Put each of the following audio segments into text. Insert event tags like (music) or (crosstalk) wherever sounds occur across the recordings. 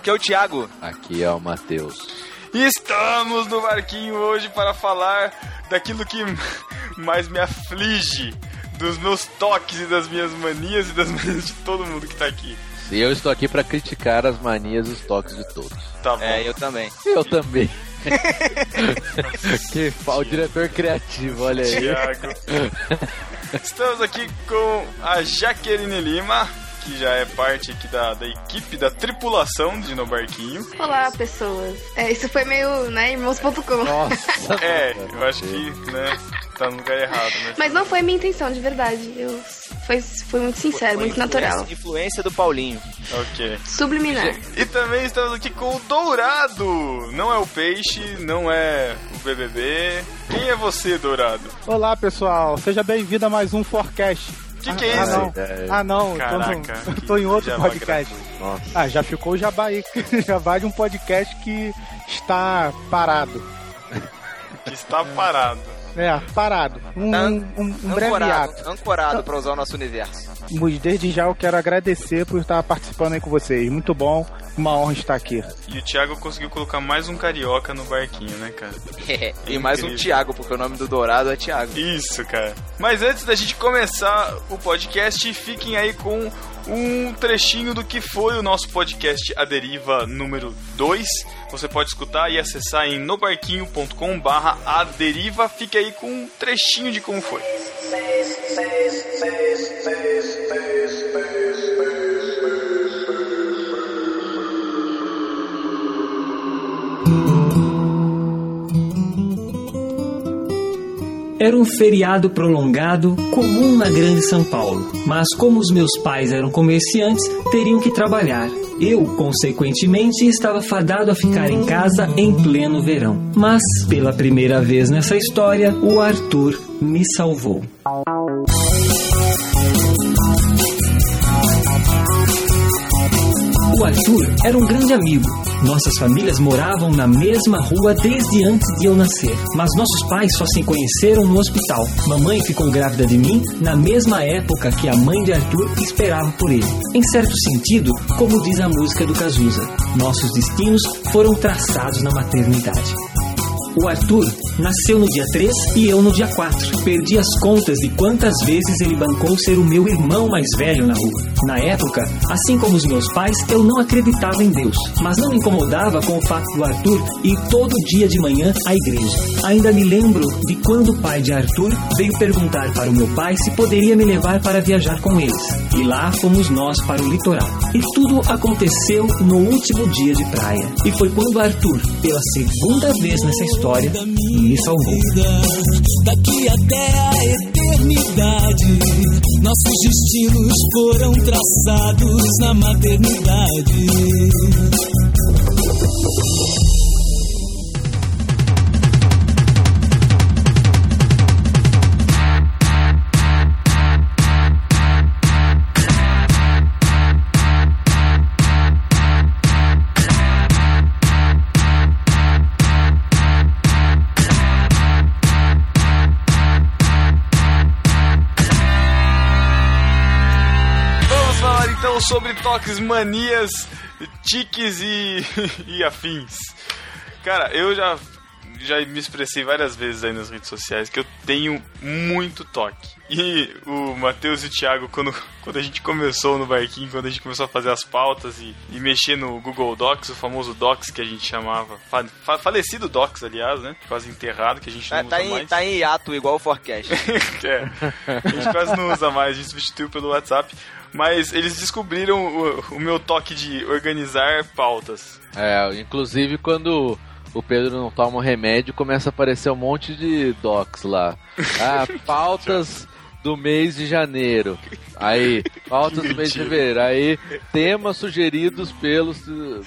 Aqui é o Thiago. Aqui é o Matheus. Estamos no barquinho hoje para falar daquilo que mais me aflige, dos meus toques e das minhas manias e das (laughs) manias de todo mundo que tá aqui. E eu estou aqui para criticar as manias e os toques de todos. Tá bom. É, eu também. Eu também. (laughs) que fa- o diretor criativo, olha aí. Thiago. Estamos aqui com a Jaqueline Lima, que já é parte aqui da, da equipe, da tripulação de No Barquinho. Olá, pessoas. É, isso foi meio, né, irmãos.com. Nossa. É, eu acho que, né, tá no lugar errado, né? Mas não foi minha intenção, de verdade. Eu foi, foi muito sincero, Foi muito influência- natural. Influência do Paulinho. Ok. Subliminar. E também estamos aqui com o Dourado. Não é o Peixe, não é o BBB. Quem é você, Dourado? Olá pessoal, seja bem-vindo a mais um Forecast. Que que é ah, isso? Não. É. Ah não, Caraca, eu tô, no- que tô em outro podcast. gratuito. Ah, já ficou o jabá aí, (laughs) jabá de um podcast que está parado. Que está parado. É, parado. Um, Tá um, um, um breve ancorado, ancorado pra usar o nosso universo. Desde já eu quero agradecer por estar participando aí com vocês. Muito bom, uma honra estar aqui. E o Thiago conseguiu colocar mais um carioca no barquinho, né, cara? (laughs) e mais um. Thiago, porque o nome do Dourado é Thiago. Isso, cara. Mas antes da gente começar o podcast, fiquem aí com um trechinho do que foi o nosso podcast A Deriva número 2. Você pode escutar e acessar em nobarquinho.com barra A Deriva. Fique aí com um trechinho de como foi. Era um feriado prolongado comum na Grande São Paulo, mas como os meus pais eram comerciantes, teriam que trabalhar. Eu, consequentemente, estava fadado a ficar em casa em pleno verão. Mas, pela primeira vez nessa história, o Arthur me salvou. O Arthur era um grande amigo. Nossas famílias moravam na mesma rua desde antes de eu nascer. Mas nossos pais só se conheceram no hospital. Mamãe ficou grávida de mim na mesma época que a mãe de Arthur esperava por ele. Em certo sentido, como diz a música do Cazuza, nossos destinos foram traçados na maternidade. O Arthur nasceu no dia 3 e eu no dia 4. Perdi as contas de quantas vezes ele bancou ser o meu irmão mais velho na rua. Na época, assim como os meus pais, eu não acreditava em Deus, mas não me incomodava com o fato do Arthur ir todo dia de manhã à igreja. Ainda me lembro de quando o pai de Arthur veio perguntar para o meu pai se poderia me levar para viajar com eles. E lá fomos nós para o litoral. E tudo aconteceu no último dia de praia. E foi quando Arthur, pela segunda vez nessa história, me salvou. daqui até a eternidade. Nossos destinos foram traçados na maternidade. Toques, manias, tiques e, (laughs) e afins. Cara, eu já, já me expressei várias vezes aí nas redes sociais que eu tenho muito toque. E o Matheus e o Thiago, quando, (laughs) quando a gente começou no barquinho, quando a gente começou a fazer as pautas e, e mexer no Google Docs, o famoso Docs que a gente chamava, fa- fa- falecido Docs, aliás, né? Quase enterrado, que a gente não Tá, usa tá, em, mais. tá em hiato, igual o Forecast. (laughs) É, a gente quase não usa mais, a gente substituiu pelo WhatsApp. Mas eles descobriram o, o meu toque de organizar pautas. É, inclusive quando o Pedro não toma um remédio, começa a aparecer um monte de docs lá. (laughs) Ah, pautas do mês de janeiro. Aí, (laughs) pautas do mês de fevereiro. Aí, temas sugeridos pelos,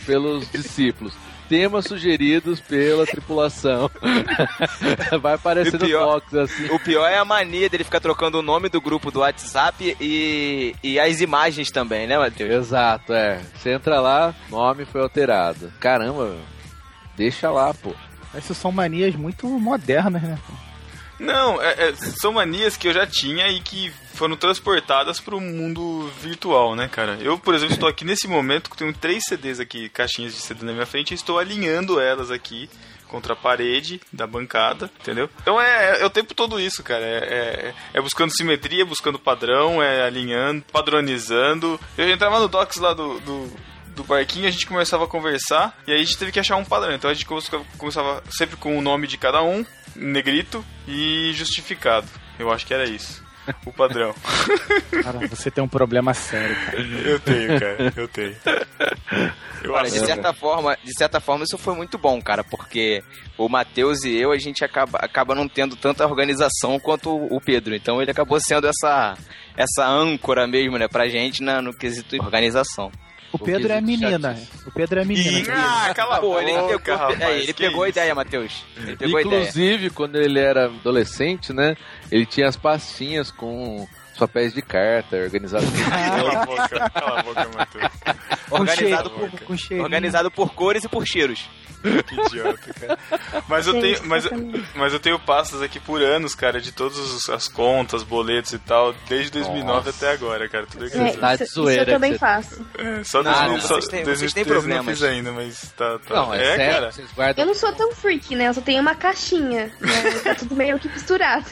pelos discípulos. Temas sugeridos pela tripulação. (laughs) Vai aparecendo E pior- docs assim. O pior é a mania dele ficar trocando o nome do grupo do WhatsApp e, e as imagens também, né, Matheus? Exato, é. Você entra lá, nome foi alterado. Caramba, meu. deixa lá, pô. Essas são manias muito modernas, né? Não, é- é, são manias que eu já tinha e que foram transportadas pro mundo virtual, né, cara? Eu, por exemplo, estou aqui nesse momento, tenho três CDs aqui, caixinhas de CD na minha frente, e estou alinhando elas aqui contra a parede da bancada, entendeu? Então é, é o tempo todo isso, cara. É, é- é buscando simetria, buscando padrão, é alinhando, padronizando. Eu entrava no Docs lá do, do, do barquinho, a gente começava a conversar, e aí a gente teve que achar um padrão. Então a gente começava sempre com o nome de cada um, negrito e justificado. Eu acho que era isso. O padrão. (laughs) Cara, você tem um problema sério, cara. eu tenho, cara. Eu tenho. Eu Olha, de certa forma, de certa forma isso foi muito bom, cara, porque o Matheus e eu a gente acaba, acaba não tendo tanta organização quanto o o Pedro. Então ele acabou sendo essa essa âncora mesmo, né, pra gente na, no quesito organização. O Pedro é menina. O Pedro é menina. Ah, cala a Pô, ele boca, pegou, rapaz, é, ele pegou a ideia, Matheus. Ele pegou a ideia. Inclusive, quando ele era adolescente, né? Ele tinha as pastinhas com papéis de carta organizados. (laughs) Cala a boca, cala a boca, Matheus. Organizado por, com cheirinho. organizado por cores e por cheiros. Que idiota, cara. Mas eu tenho, mas, mas eu tenho pastas aqui por anos, cara, de todas as contas, boletos e tal, desde 2009 Nossa. até agora, cara. Tudo É, organizado. Tá de isso, isso zoeira eu também você- faço. É, só Não, 2000, não, só vocês têm- vocês têm 2013 eu não problemas. fiz ainda, mas tá. tá. Não, é, sério, cara. vocês guardam. Eu não sou tão freak, né? Eu só tenho uma caixinha. Né? Tá tudo meio que misturado.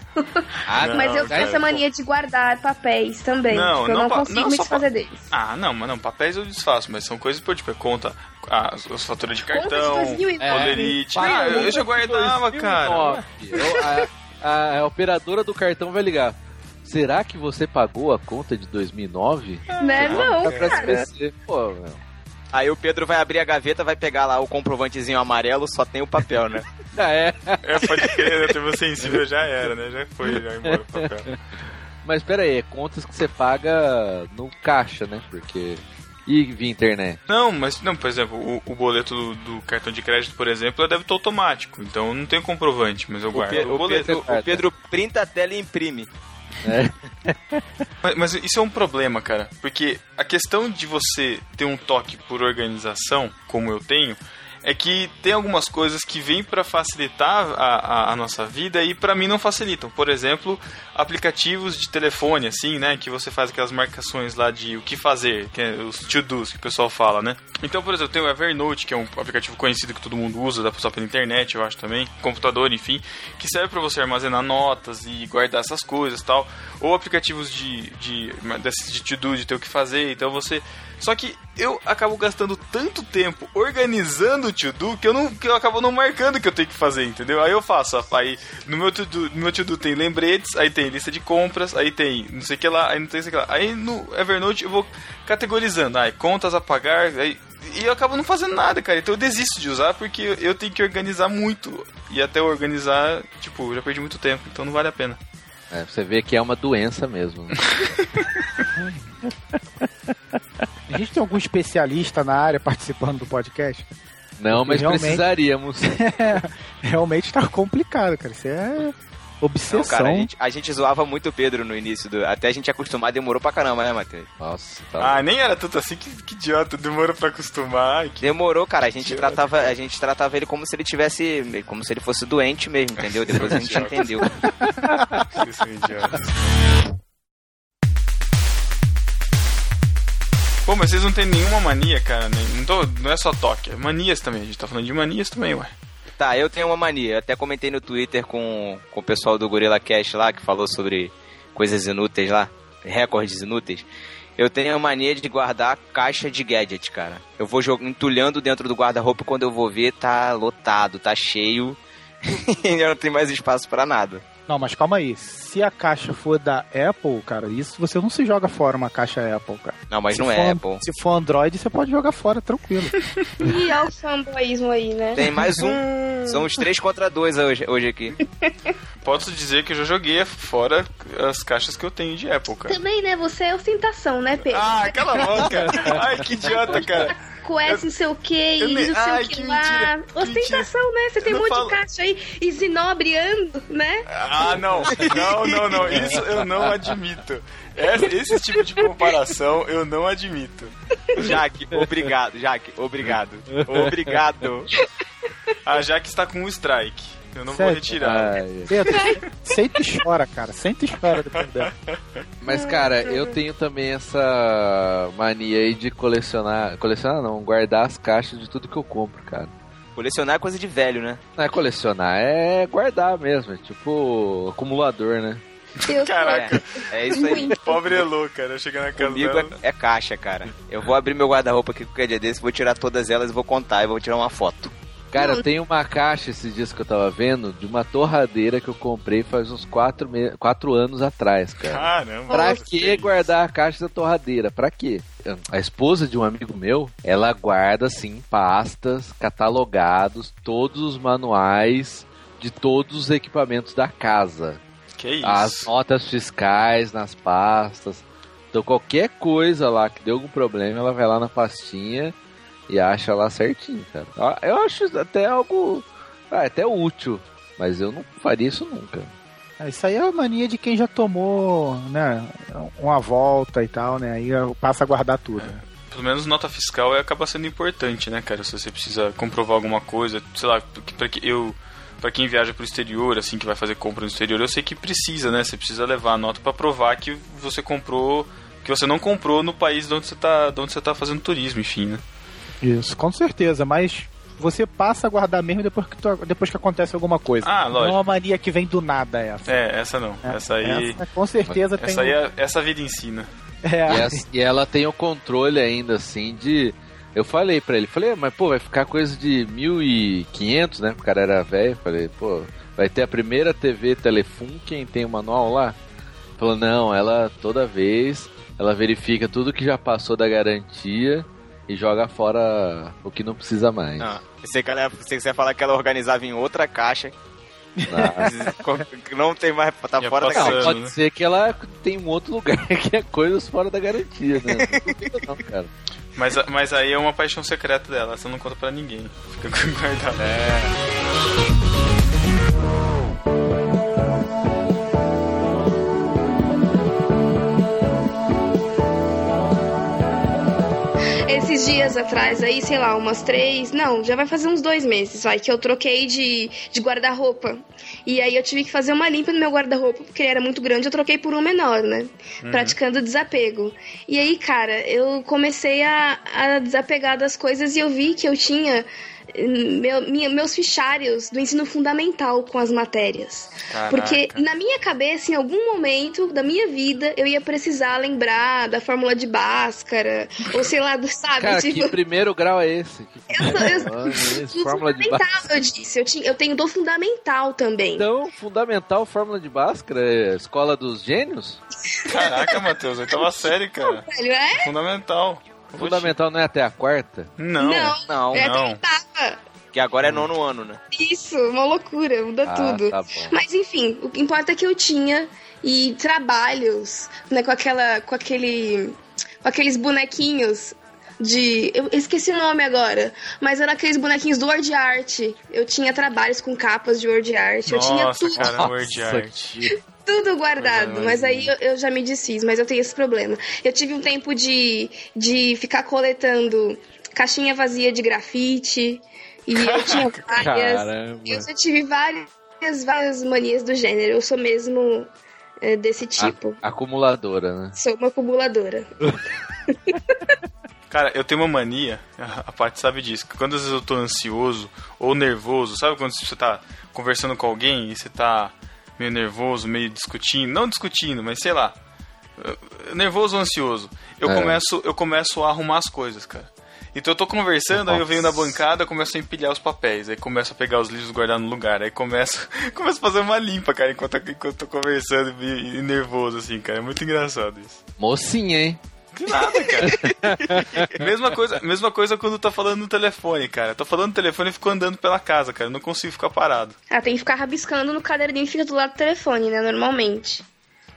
Ah, Não, Mas eu tenho essa mania de guardar papéis também. Não, tipo, eu não não consigo não me desfazer deles. Ah, não, mas não, papéis eu desfaço, mas são coisas, tipo, é conta, as, as faturas de cartão, 2009. É. polerite. Pai, Ah, eu, já guardava, cara. 2009. Eu- a, a- a operadora do cartão vai ligar. Será que você pagou a conta de 2009? Né? Não, pra cara. Pô. Aí o Pedro vai abrir a gaveta, vai pegar lá o comprovantezinho amarelo, só tem o papel, né? Ah, (laughs) é. É, pode crer, né? Teve sensível já era, né? Já foi, já embora o papel. Mas pera aí, é contas que você paga no caixa, né? Porque. E via internet. Não, mas, não, por exemplo, o, o boleto do, do cartão de crédito, por exemplo, é débito automático. Então eu não tenho comprovante, mas eu O, guardo o o boleto. Pedro, o Pedro printa a tela e imprime. (laughs) Mas, mas isso é um problema, cara. Porque a questão de você ter um toque por organização, como eu tenho, é que tem algumas coisas que vêm para facilitar a, a, a nossa vida e para mim não facilitam. Por exemplo, aplicativos de telefone, assim, né? Que você faz aquelas marcações lá de o que fazer, que é os to-dos que o pessoal fala, né? Então, por exemplo, tem o Evernote, que é um aplicativo conhecido que todo mundo usa, dá pra usar pela internet, eu acho também, computador, enfim, que serve para você armazenar notas e guardar essas coisas tal. Ou aplicativos de, de, desses de to-do, de ter o que fazer, então você... Só que eu acabo gastando tanto tempo organizando o to-do que eu, não, que eu acabo não marcando o que eu tenho que fazer, entendeu? Aí eu faço, ó, aí no meu to-do no meu to-do tem lembretes, aí tem lista de compras, aí tem não sei o que lá, aí não tem não sei o que lá. Aí no Evernote eu vou categorizando, aí contas a pagar, aí, e eu acabo não fazendo nada, cara. Então eu desisto de usar porque eu tenho que organizar muito. E até organizar, tipo, eu já perdi muito tempo, então não vale a pena. É, você vê que é uma doença mesmo. né? (laughs) A gente tem algum especialista na área participando do podcast? Não, mas Realmente. precisaríamos. (laughs) Realmente tá complicado, cara. Isso é obsessão. Não, cara, a gente, a gente zoava muito o Pedro no início. Do, até a gente acostumar, demorou pra caramba, né, Matheus? Nossa, tá. Ah, nem era tanto assim, que, que idiota, demorou pra acostumar. Que Demorou, cara. A gente, Idiota, tratava, a gente tratava ele como se ele tivesse. Como se ele fosse doente mesmo, entendeu? Depois a gente Idiota. entendeu. (laughs) Vocês são idiotas. Pô, mas vocês não tem nenhuma mania, cara. nem- Não, tô, não é só toque, é manias também. A gente tá falando de manias também, ué. Tá, eu tenho uma mania. Eu até comentei no Twitter com, com o pessoal do Gorilla Cash lá, que falou sobre coisas inúteis lá, recordes inúteis. Eu tenho a mania de guardar caixa de gadget, cara. Eu vou jog- entulhando dentro do guarda-roupa quando eu vou ver, tá lotado, tá cheio. (laughs) e não tenho mais espaço pra nada. Não, mas calma aí. Se a caixa for da Apple, cara, isso você não se joga fora uma caixa Apple, cara. Não, mas se não for, é Apple. Se for Android, você pode jogar fora tranquilo. (laughs) E olha o fanboyismo aí, né? Tem mais um. (laughs) São os três contra dois hoje, hoje aqui. Posso dizer que eu já joguei fora as caixas que eu tenho de Apple, cara. Também, né? Você é ostentação, né, Pedro? Ah, cala a boca! (laughs) Ai, que idiota, cara! Com essa não sei o que eu e não sei Ai, o que, que lá. mentira, Ostentação, né? Você tem um monte falo- de caixa aí e zinobriando, né? Ah, não! Não, não, não. Isso eu não admito. Esse, esse tipo de comparação eu não admito. Jaque, obrigado, Jaque, obrigado. (laughs) Obrigado. A Jaque está com um strike. Eu não vou retirar. Ai, Pedro, (laughs) senta e chora, cara. Senta e chora depois dela. Mas, cara, eu tenho também essa mania aí de colecionar. Colecionar não, guardar as caixas de tudo que eu compro, cara. Colecionar é coisa de velho, né? Não é colecionar, é guardar mesmo. É tipo acumulador, né? Eu Caraca, É isso aí. Muito. pobre Elô, cara. Chega na casa Comigo dela. é, é caixa, cara. Eu vou abrir meu guarda-roupa aqui qualquer dia desse, vou tirar todas elas e vou contar e vou tirar uma foto. Cara, Não. tem uma caixa esses dias que eu tava vendo de uma torradeira que eu comprei faz uns 4 me... quatro anos atrás, cara. Caramba. Pra que guardar a caixa da torradeira? Pra quê? A esposa de um amigo meu, ela guarda assim pastas, catalogados, todos os manuais de todos os equipamentos da casa. Que isso? As notas fiscais nas pastas. Então qualquer coisa lá que deu algum problema, ela vai lá na pastinha e acha lá certinho, cara. Eu- Eu acho até algo ah, até útil, mas eu não faria isso nunca. Ah, Isso aí é a mania de quem já tomou, né, uma volta e tal, né? Aí passa a guardar tudo. Pelo menos nota fiscal é, acaba sendo importante, né, cara? Se você precisa comprovar alguma coisa, sei lá, pra que eu para quem viaja pro exterior, assim, que vai fazer compra no exterior, eu sei que precisa, né? Você precisa levar a nota pra provar que você comprou, que você não comprou no país de onde você tá, de onde você tá fazendo turismo, enfim, né? Isso, com certeza, mas você passa a guardar mesmo depois que, tu- depois que acontece alguma coisa. Ah, Não é lógico. uma mania que vem do nada essa. É, essa não. É, essa aí, essa, com certeza tem. essa aí é, essa vida ensina. é, E, essa- e ela tem o controle ainda, assim, de. Eu falei pra ele, falei, "Ah, mas pô, vai ficar coisa de 1.500, né? O cara era velho. Falei, pô, vai ter a primeira TV Telefon, quem tem o manual lá? Falou, não, ela toda vez, ela verifica tudo que já passou da garantia e joga fora o que não precisa mais. Ah, pensei que ela, pensei que você ia falar que ela organizava em outra caixa. Ah, que (laughs) não tem mais. Tá Ia fora da passando. caixa. não, pode né? ser que ela tem um outro lugar (laughs) que é coisas fora da garantia, né? Não não, cara. Mas, mas aí é uma paixão secreta dela, você não conta pra ninguém. Fica guardado. Esses dias atrás, aí, sei lá, umas três. Não, já vai fazer uns dois meses, vai, que eu troquei de, de guarda-roupa. E aí eu tive que fazer uma limpa no meu guarda-roupa, porque ele era muito grande, eu troquei por um menor, né? Praticando desapego. E aí, cara, eu comecei a, a desapegar das coisas e eu vi que eu tinha. Meu- minha- meus fichários do ensino fundamental com as matérias. Caraca. Porque na minha cabeça, em algum momento da minha vida, eu ia precisar lembrar da fórmula de Bhaskara, ou sei lá, do, sabe? Cara, tipo, que primeiro grau é esse? Eu, sou- eu, esse, fórmula de fundamental, Bhaskara. eu disse. Eu, tinha, eu tenho do fundamental também. Então, fundamental fórmula de Bhaskara é escola dos gênios? Caraca, Matheus, oitava série, cara. Velho, é? Fundamental. Fundamental não é até a quarta? Não. Não, Não, é não. que agora é nono ano, né? Isso, uma loucura, muda Ah, tudo. tá bom. Mas enfim, o que importa é que eu tinha e trabalhos, né, com aquela com aquele com aqueles bonequinhos de eu esqueci o nome agora, mas eram aqueles bonequinhos do Word Art. Eu tinha trabalhos com capas de Word Art, eu tinha Nossa, tudo, cara, Word Nossa, Art. Tudo guardado, Coisa mas aí eu, eu já me desfiz, mas eu tenho esse problema. Eu tive um tempo de de ficar coletando caixinha vazia de grafite e eu (laughs) tinha várias Caramba. eu já tive várias, várias manias do gênero. Eu sou mesmo é, desse tipo. A- acumuladora, né? Sou uma acumuladora. (laughs) Cara, eu tenho uma mania, (laughs) a Paty sabe disso, que quando às vezes eu tô ansioso ou nervoso, sabe quando você tá conversando com alguém e você tá meio nervoso, meio discutindo, não discutindo, mas sei lá, nervoso ou ansioso, eu É. começo eu começo a arrumar as coisas, cara. Então eu tô conversando, aí eu venho na bancada, começo a empilhar os papéis, aí começo a pegar os livros e guardar no lugar, aí começo, (laughs) começo a fazer uma limpa, cara, enquanto, enquanto eu tô conversando e, e nervoso, assim, cara. É muito engraçado isso. Mocinha, hein? Que nada, cara. (laughs) mesma, coisa, mesma coisa quando tá falando no telefone, cara. Tô falando no telefone e fico andando pela casa, cara. Eu não consigo ficar parado. Ah, tem que ficar rabiscando no caderninho que fica do lado do telefone, né? Normalmente.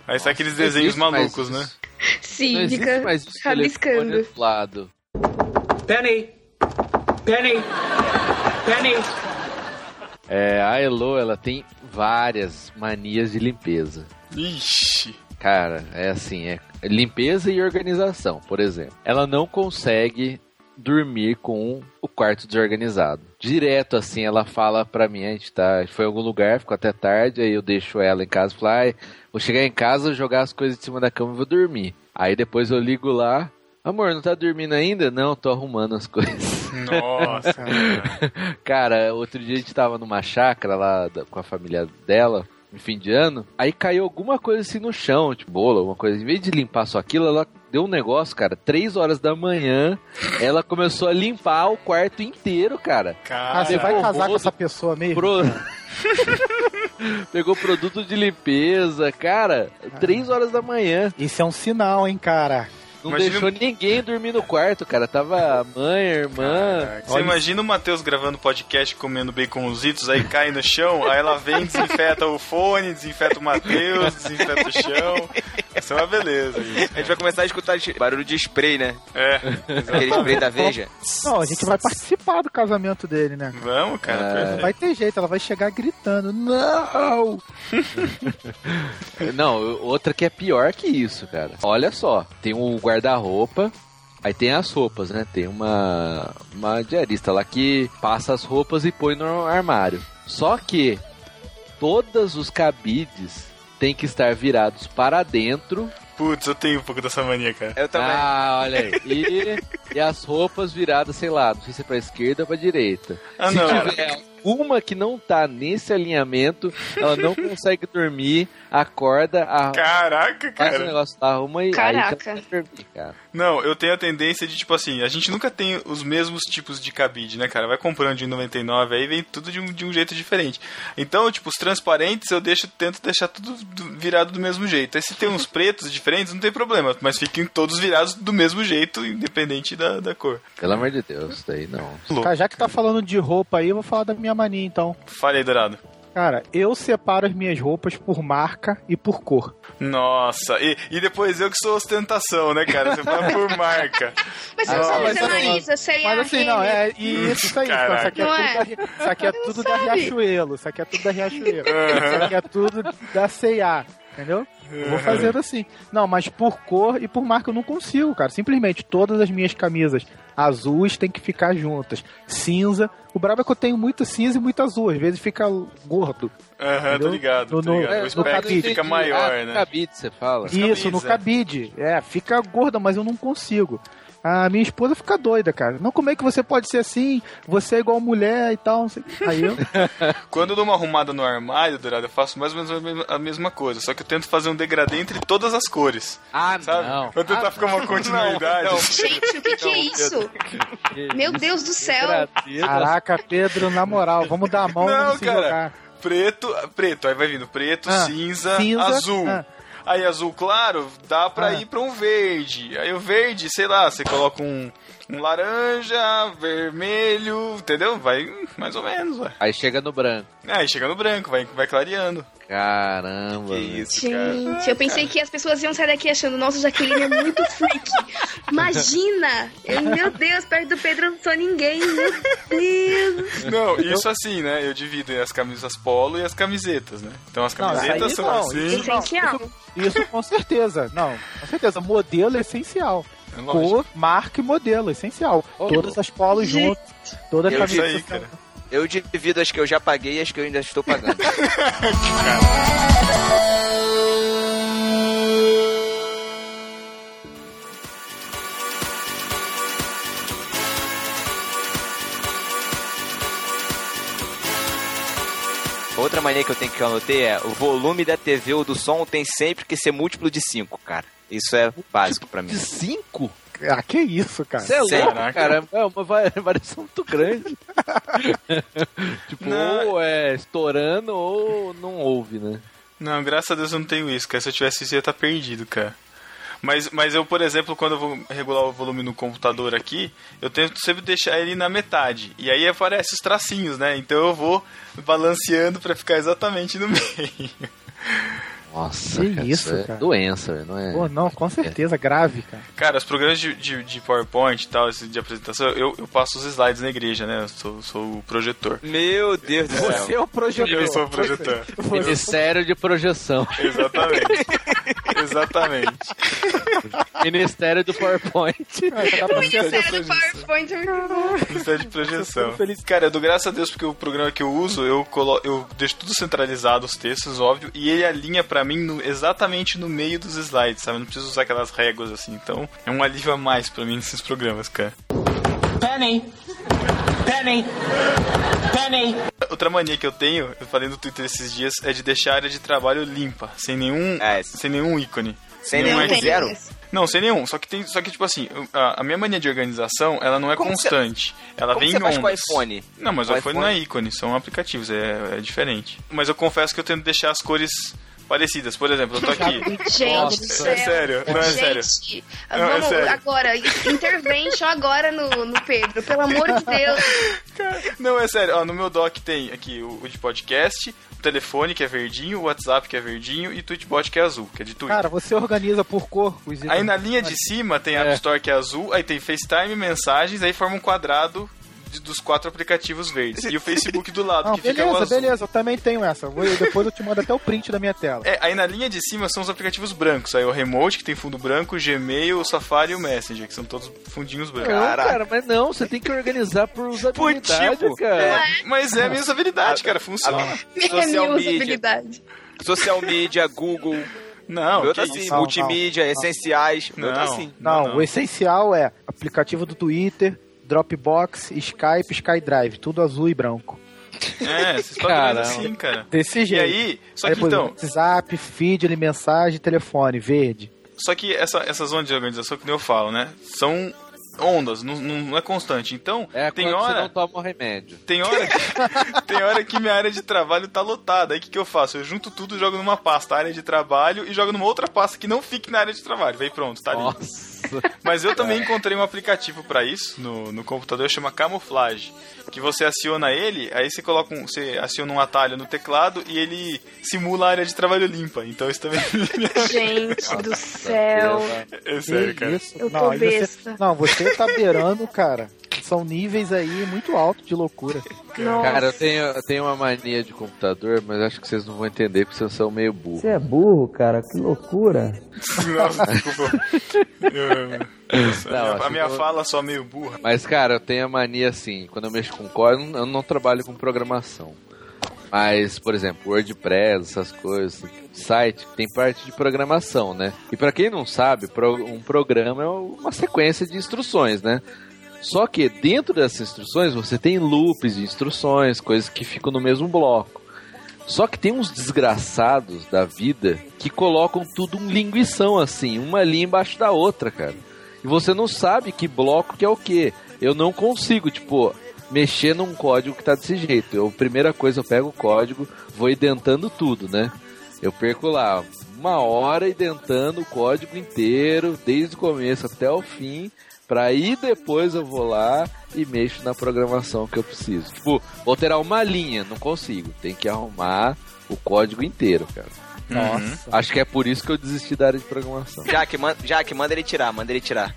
Aí sai aqueles desenhos malucos, né? Sim, fica mais isso telefone rabiscando. do lado. Penny! Penny! Penny! É, a Elo, ela tem várias manias de limpeza. Ixi. Cara, é assim, é limpeza e organização, por exemplo. Ela não consegue dormir com o quarto desorganizado. Direto assim, ela fala pra mim, a gente tá, foi em algum lugar, ficou até tarde, aí eu deixo ela em casa e falo, ai, vou chegar em casa, jogar as coisas em cima da cama e vou dormir. Aí depois eu ligo lá, amor, não tá dormindo ainda? Não, tô arrumando as (laughs) coisas. Nossa, (laughs) Cara, outro dia a gente tava numa chácara lá com a família dela, no fim de ano, aí caiu alguma coisa assim no chão, tipo bola, alguma coisa. Em vez de limpar só aquilo, ela deu um negócio, cara, três horas da manhã, ela começou a limpar o quarto inteiro, cara. cara. Ah, você vai casar com essa pessoa mesmo? Pro... (laughs) Pegou produto de limpeza, cara, três horas da manhã. Isso é um sinal, hein, cara. Não Imagina- deixou ninguém dormir no quarto, cara. Tava a mãe, a irmã. Você imagina o Matheus gravando podcast comendo baconzitos, aí cai no chão, aí ela vem, desinfeta o fone, desinfeta o Matheus, desinfeta o chão. Isso é uma beleza. Isso. A gente vai começar a escutar barulho de spray, né? É, Aquele spray da Veja. Não, a gente vai participar do casamento dele, né? vamos, cara. É. Não perfeito. vai ter jeito, ela vai chegar gritando, não! Não, outra que é pior que isso, cara. Olha só, tem um guarda-roupa, aí tem as roupas, né? Tem uma, uma diarista lá que passa as roupas e põe no armário. Só que todos os cabides têm que estar virados para dentro. Putz, eu tenho um pouco dessa mania, cara. Eu também. Ah, olha aí. (laughs) E, e as roupas viradas, sei lá, não sei se é pra esquerda ou pra direita. Ah, Se não. tiver uma que não tá nesse alinhamento, ela não (laughs) consegue dormir, acorda, a, Caraca, faz o cara. negócio da arruma e Caraca. aí dormir, cara. Não, eu tenho a tendência de, tipo assim, a gente nunca tem os mesmos tipos de cabide, né, cara? Vai comprando de 99, aí vem tudo de um, de um jeito diferente. Então, tipo, os transparentes eu deixo, tento deixar tudo do- virado do mesmo jeito. Aí se tem uns (laughs) pretos diferentes, não tem problema, mas fiquem todos virados do mesmo jeito, independente da, da cor. Pelo amor de Deus, daí não. Cara, já que tá falando de roupa aí, eu vou falar da minha mania então. Fale aí, Dourado. Cara, eu separo as minhas roupas por marca e por cor. Nossa, e, e depois eu que sou ostentação, né, cara? Você fala por (laughs) marca. Mas você Não, não mas sabe, assim- você Mas assim, não, é e isso aí. Caraca. Isso aqui é Não tudo, é? da, isso aqui é tudo da. Riachuelo. Isso aqui é tudo da Riachuelo. Isso aqui é tudo da C&A. Entendeu? Eu vou fazendo assim. Não, mas por cor e por marca eu não consigo, cara. Simplesmente todas as minhas camisas azuis tem que ficar juntas. Cinza. O brabo é que eu tenho muito cinza e muito azul. Às vezes fica gordo. Aham, tô Entendeu? ligado, tô No- no- ligado. é, O no espectro cabide. fica Ah, maior, no né? cabide, você fala. Isso, cabides, no é. cabide. É, fica gorda, mas eu não consigo. A minha esposa fica doida, cara. Não, como é que você pode ser assim? Você é igual mulher e tal. não sei. Aí eu. (laughs) Quando eu dou uma arrumada no armário, Dourado, eu faço mais ou menos a mesma- coisa. Só que eu tento fazer um degradê entre todas as cores. Ah, Sabe? não. Vou tentar Ah, ficar uma continuidade. (laughs) Gente, o que, que é isso? Meu Deus do céu. Caraca, Pedro, na moral, vamos dar a mão Não, e se cara. jogar. Preto, preto, aí vai vindo preto, Ah, cinza, cinza, azul. ah. Aí azul claro, dá pra Ah. ir pra um verde. Aí o verde, sei lá, você coloca um, um laranja, vermelho, entendeu? Vai mais ou menos, vai. Aí chega no branco. Aí chega no branco, vai, vai clareando. Caramba. Que velho. isso, cara. Gente, eu pensei que as pessoas iam sair daqui achando, nossa, Jaqueline é muito freak. Imagina! Eu, meu Deus, perto do Pedro eu não sou ninguém. Meu Deus. Não, isso assim, né? Eu divido as camisas polo e as camisetas, né? Então as Não, isso camisetas aí são não, assim. isso não. Essencial. Isso com certeza. Não, com certeza. Modelo é essencial. É. Cor, marca e modelo, essencial. Ô, Todas as polos juntas, toda a camisa. aí, cara. Eu divido as que eu já paguei e as que eu ainda estou pagando. (laughs) Outra mania que eu tenho que eu anotei é o volume da TV ou do som tem sempre que ser múltiplo de 5, cara. Isso é básico pra mim. De cinco? Ah, que isso, cara. Você é louco, Caraca. cara. É uma va- variação muito grande. (laughs) tipo, Não. ou é estourando ou não ouve, né? Não, graças a Deus eu não tenho isso, cara. Se eu tivesse isso, eu ia estar perdido, cara. Mas, mas eu, por exemplo, quando eu vou regular o volume no computador aqui, eu tento sempre deixar ele na metade. E aí aparece os tracinhos, né? Então eu vou balanceando pra ficar exatamente no (laughs) meio. Nossa, Que cara, isso, é cara. doença, velho, não é? Pô, não, com certeza, grave, cara. Cara, os programas de, de, de PowerPoint e tal, esse de apresentação, eu, eu passo os slides na igreja, né? Eu sou, sou o projetor. Meu Deus do céu. Você é o projetor. Eu sou o projetor. Ministério de projeção. Exatamente. Exatamente. Ministério do PowerPoint. Ah, pra ser assim. Do PowerPoint é muito bom. Ministério de projeção. Feliz. Cara, eu dou graças a Deus porque o programa que eu uso, eu, colo... eu deixo tudo centralizado, os textos, óbvio, e ele alinha pra mim no- exatamente no meio dos slides, sabe? Eu não preciso usar aquelas réguas assim. Então, é um alívio a mais pra mim nesses programas, cara. Penny. Penny. Penny. Outra mania que eu tenho, eu falei no Twitter esses dias, é de deixar a área de trabalho limpa, sem nenhum, É. sem nenhum ícone. Sem Nenhum nenhum ícone. zero? Não, sem nenhum. Só que tem, só que tipo assim, a, a minha mania de organização, ela não é Como você- constante. ela Como vem você em faz com o iPhone? Não, mas o O iPhone, iPhone- não é ícone, são aplicativos, é, é diferente. Mas eu confesso que eu tento deixar as cores parecidas. Por exemplo, eu tô aqui. Gente. É sério, não é sério. Gente, Não, é vamos sério. agora, intervention agora no, no Pedro, pelo amor de Deus. Não, é sério. Ó, no meu doc tem aqui o, o de podcast, o telefone que é verdinho, o WhatsApp que é verdinho e o Tweetbot que é azul, que é de Twitter. Cara, você organiza por cor os Aí na linha de cima tem a App Store que é azul, aí tem FaceTime, mensagens, aí forma um quadrado de- dos quatro aplicativos verdes. E o (laughs) Facebook do lado, Não, que fica o beleza, azul. beleza, eu também tenho essa. Vou, depois eu te mando até o print da minha tela. É, aí na linha de cima são os aplicativos brancos. Aí o Remote, que tem fundo branco, o Gmail, o Safari e o Messenger, que são todos fundinhos brancos. Não, Caraca. cara, mas não, você tem que organizar por usabilidade, tipo, cara. é, mas é a minha usabilidade, cara, funciona. Minha Social minha media. usabilidade. Social media, Google. Não, tá assim. Não, multimídia, essenciais. Meu tá Não. assim. Não, o essencial é aplicativo do Twitter, Dropbox, Skype, SkyDrive, tudo azul e branco. É, (laughs) Caramba. padrões assim, cara. Desse E jeito. aí, só Aí que então, WhatsApp, feed, ali, mensagem, telefone, verde. Só que essa, essas ondas de organização que nem eu falo, né? São ondas, não, não é constante. Então, É tem quando você hora. não toma o remédio. Tem hora, que, (laughs) tem hora que minha área de trabalho tá lotada. Aí o que, que eu faço? Eu junto tudo, jogo numa pasta, área de trabalho, e jogo numa outra pasta que não fique na área de trabalho. Vem pronto, tá. Nossa. Mas eu também (laughs) encontrei um aplicativo pra isso no, no computador, chama Camuflage. Que você aciona ele, aí você coloca um, você aciona um atalho no teclado e ele simula a área de trabalho limpa. Então isso também (laughs) Gente do céu. é sério, Que cara. isso? Eu tô não, aí você, besta. não, você tá beirando, cara. São níveis aí muito altos de loucura. Nossa. Cara, eu tenho, eu tenho uma mania de computador, mas acho que vocês não vão entender porque vocês são meio burros. Você é burro, cara, que loucura. Nossa, desculpa. Eu- Nossa, Não, a minha, a minha que eu- fala só meio burra. Mas, cara, eu tenho a mania assim, quando eu mexo com código, eu não- eu não trabalho com programação. Mas, por exemplo, WordPress, essas coisas, site, tem parte de programação, né? E pra quem não sabe, um programa é uma sequência de instruções, né? Só que dentro dessas instruções você tem loops de instruções, coisas que ficam no mesmo bloco. Só que tem uns desgraçados da vida que colocam tudo um linguição assim, uma linha embaixo da outra, cara. E você não sabe que bloco que é o que. Eu não consigo, tipo, mexer num código que tá desse jeito. Eu, primeira coisa, eu pego o código, vou identando tudo, né? Eu perco lá uma hora identando o código inteiro, desde o começo até o fim, pra aí depois eu vou lá e mexo na programação que eu preciso. Tipo, vou alterar uma linha, não consigo. Tem que arrumar o código inteiro, cara. Nossa. Acho que é por isso que eu desisti da área de programação. Jack, man, Jack, manda ele tirar, manda ele tirar.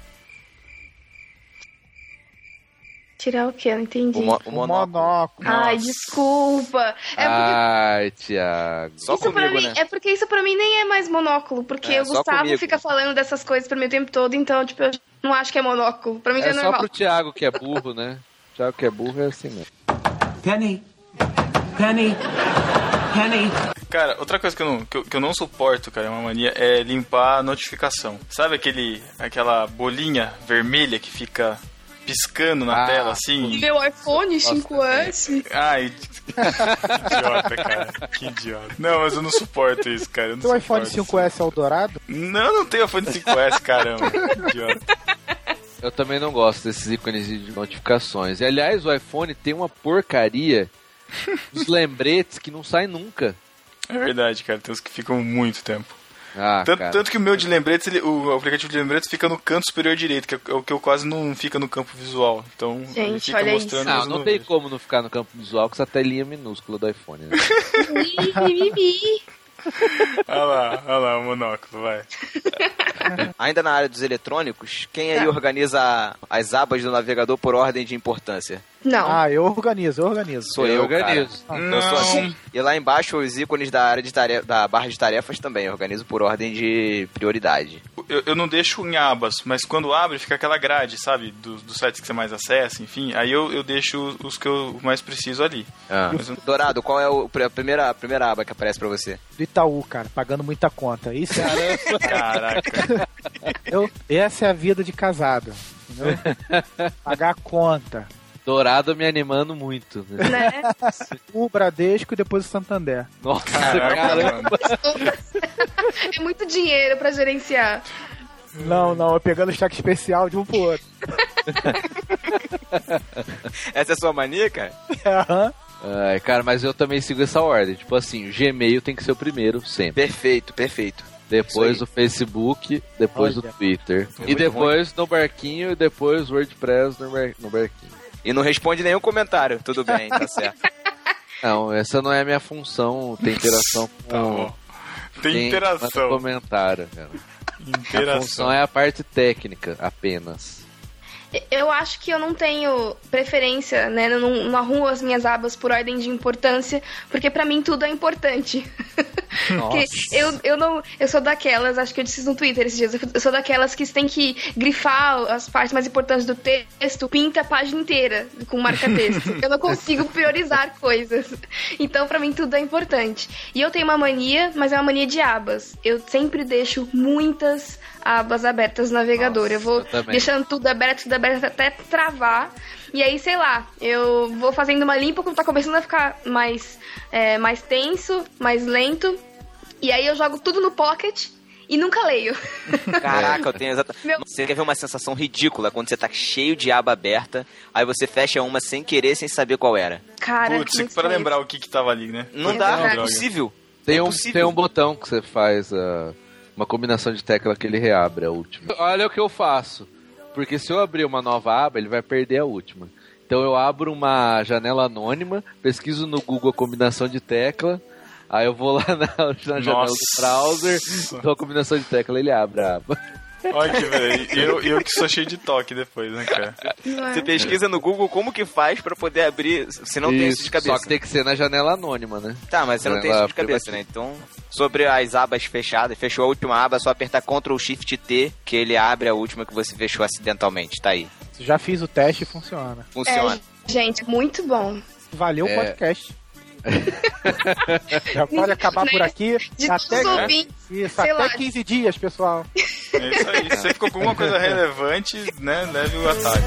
Tirar o quê? Eu não entendi. O, mo- o O monóculo. Ai, Nossa. desculpa. É porque, Ai, Thiago. Só isso pra comigo, mim, né? é porque isso pra mim nem é mais monóculo. Porque É, o Gustavo comigo. fica falando dessas coisas pra mim o tempo todo, então, tipo, eu não acho que é monóculo. Pra mim já É é só normal. pro Thiago que é burro, né? Thiago que é burro é assim mesmo. Penny. Penny. Penny. Cara, outra coisa que eu, não, que, eu, que eu não suporto, cara, é uma mania, é limpar a notificação. Sabe aquele, aquela bolinha vermelha que fica piscando na Ah, tela, assim? E meu iPhone 5S. Ai, (laughs) idiota, cara. Que idiota. Não, mas eu não suporto isso, cara. Eu iPhone suporto 5S é o dourado? isso. Não, não tenho iPhone 5S, caramba. Que idiota. Eu também não gosto desses ícones de notificações. E aliás, o iPhone tem uma porcaria dos lembretes que não sai nunca. É verdade, cara. Tem uns que ficam muito tempo. Ah, Tanto, tanto que o meu de lembretes, ele- o aplicativo de lembretes fica no canto superior direito, que é o que eu quase não fica no campo visual. Então, ele Gente, fica olha mostrando Não, mas eu não tem como não ficar no campo visual com essa telinha minúscula do iPhone. Né? (laughs) Olha lá, olha lá, o monóculo, vai. (laughs) Ainda na área dos eletrônicos, quem aí organiza as abas do navegador por ordem de importância? Não. Ah, eu organizo, eu organizo. Sou eu, cara. organizo. Eu sou assim. E lá embaixo os ícones da área de tarefa, da barra de tarefas também, eu organizo por ordem de prioridade. eu, eu não deixo em abas, mas quando abre fica aquela grade, sabe? Dos dos sites que você mais acessa, enfim. Aí eu, eu deixo os que eu mais preciso ali. Ah. Eu- Dourado, qual é o, a, primeira, a primeira aba que aparece pra você? Do Itaú, cara, pagando muita conta. Isso é, (laughs) (laughs) Caraca. eu, essa é a vida de casado. Entendeu? (laughs) Pagar a conta. Dourado me animando muito. né? Né? O Bradesco e depois o Santander. Nossa, Caraca, caramba. é muito dinheiro pra gerenciar. Não, não, eu pegando o cheque especial de um pro outro. Essa é a sua mania, cara? Aham. Ai, cara, mas eu também sigo essa ordem. Tipo assim, o Gmail tem que ser o primeiro, sempre. Perfeito, perfeito. Depois o Facebook, depois Olha. o Twitter. E muito depois no barquinho e depois o WordPress no, bar- no barquinho. E não responde nenhum comentário. Tudo bem, tá (laughs) certo. Não, essa não é a minha função, ter interação (laughs) com Tá bom. Tem interação. comentário, cara. A função Interação. é a parte técnica, apenas. Eu acho que eu não tenho preferência, né? Eu não, não arrumo as minhas abas por ordem de importância, porque pra mim tudo é importante. (laughs) Porque eu, eu não. Eu sou daquelas, acho que eu disse isso no Twitter esses dias, eu sou daquelas que tem que grifar as partes mais importantes do texto, pinta a página inteira com marca-texto. eu não (laughs) consigo priorizar coisas. Então, pra mim, tudo é importante. E eu tenho uma mania, mas é uma mania de abas. Eu sempre deixo muitas abas abertas no navegador. eu vou eu deixando tudo aberto, tudo aberto até travar. E aí, sei lá, eu vou fazendo uma limpa quando tá começando a ficar mais, é, mais tenso, mais lento. E aí eu jogo tudo no pocket e nunca leio. (laughs) Caraca, eu tenho exatamente. Meu- Você quer ver uma sensação ridícula quando você tá cheio de aba aberta, aí você fecha uma sem querer, sem saber qual era. Cara, Putz, estranho. lembrar o que que tava ali, né? Não É dá, é impossível. Tem É um, impossível. tem um botão que você faz ah, uma combinação de tecla que ele reabre a última. Olha o que eu faço. Porque se eu abrir uma nova aba, ele vai perder a última. Então eu abro uma janela anônima, pesquiso no Google a combinação de tecla, aí eu vou lá na, (laughs) na janela do browser, dou a combinação de tecla ele abre a aba. Olha que velho. E eu, eu que sou cheio de toque depois, né, cara? Não? Você pesquisa no Google como que faz pra poder abrir, se não tem isso de cabeça. Só que tem que ser na janela anônima, né? Tá, mas você não tem isso de cabeça, né? Então, sobre as abas fechadas, fechou a última aba, é só apertar Ctrl Shift T, que ele abre a última que você fechou acidentalmente. Tá aí. Já fiz o teste e funciona. Funciona. É, gente, muito bom. Valeu o É. podcast. (laughs) Já pode acabar por aqui. De Até, ouvintes. isso, até lá. 15 dias, pessoal. (laughs) É isso aí. Se você ficou com alguma coisa relevante, né, leve o ataque.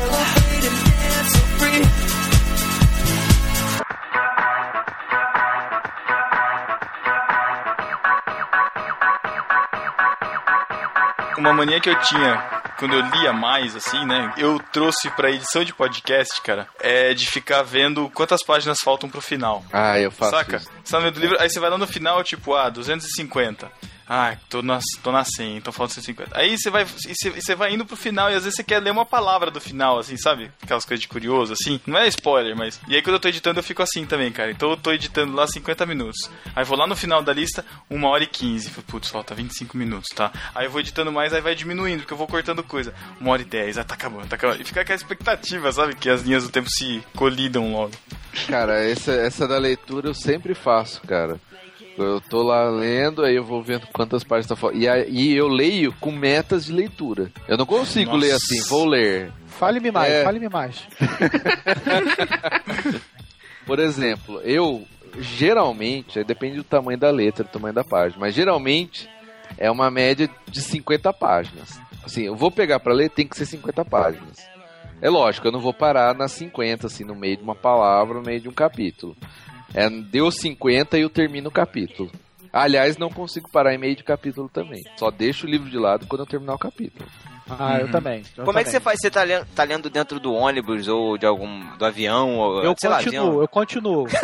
Uma mania que eu tinha quando eu lia mais, assim, né? Eu trouxe pra edição de podcast, cara, é de ficar vendo quantas páginas faltam pro final. Ah, eu faço Saca? isso. Você tá no meio do livro, aí você vai lá no final, tipo, ah, 250. Ah, tô na, tô na 100, então falta 150. Aí você vai, você, vai indo pro final e às vezes você quer ler uma palavra do final, assim, sabe? Aquelas coisas de curioso, assim. Não é spoiler, mas. E aí quando eu tô editando eu fico assim também, cara. Então eu tô editando lá 50 minutos. Aí vou lá no final da lista, 1 hora e 15. Falei, Putz, falta 25 minutos, tá? Aí eu vou editando mais, aí vai diminuindo, porque eu vou cortando coisa. 1 hora e 10, ah, tá acabando, tá acabando. E fica aquela expectativa, sabe? Que as linhas do tempo se colidam logo. Cara, essa, essa da leitura eu sempre faço, cara. Eu tô lá lendo, aí eu vou vendo quantas páginas tá faltando. E aí eu leio com metas de leitura. Eu não consigo Nossa. ler assim, vou ler. Fale-me mais, É. fale-me mais. (laughs) Por exemplo, eu geralmente, aí depende do tamanho da letra, do tamanho da página, mas geralmente é uma média de 50 páginas. Assim, eu vou pegar pra ler, tem que ser 50 páginas. É lógico, eu não vou parar nas 50, assim, no meio de uma palavra, no meio de um capítulo. É, deu 50 e eu termino o capítulo. Aliás, não consigo parar em meio de capítulo também. Só deixo o livro de lado quando eu terminar o capítulo. Ah, eu também. eu Como é que também. você faz? Você tá lendo, tá lendo dentro do ônibus ou de algum. do avião? Ou, Eu sei lá, continuo, avião? eu continuo. (laughs)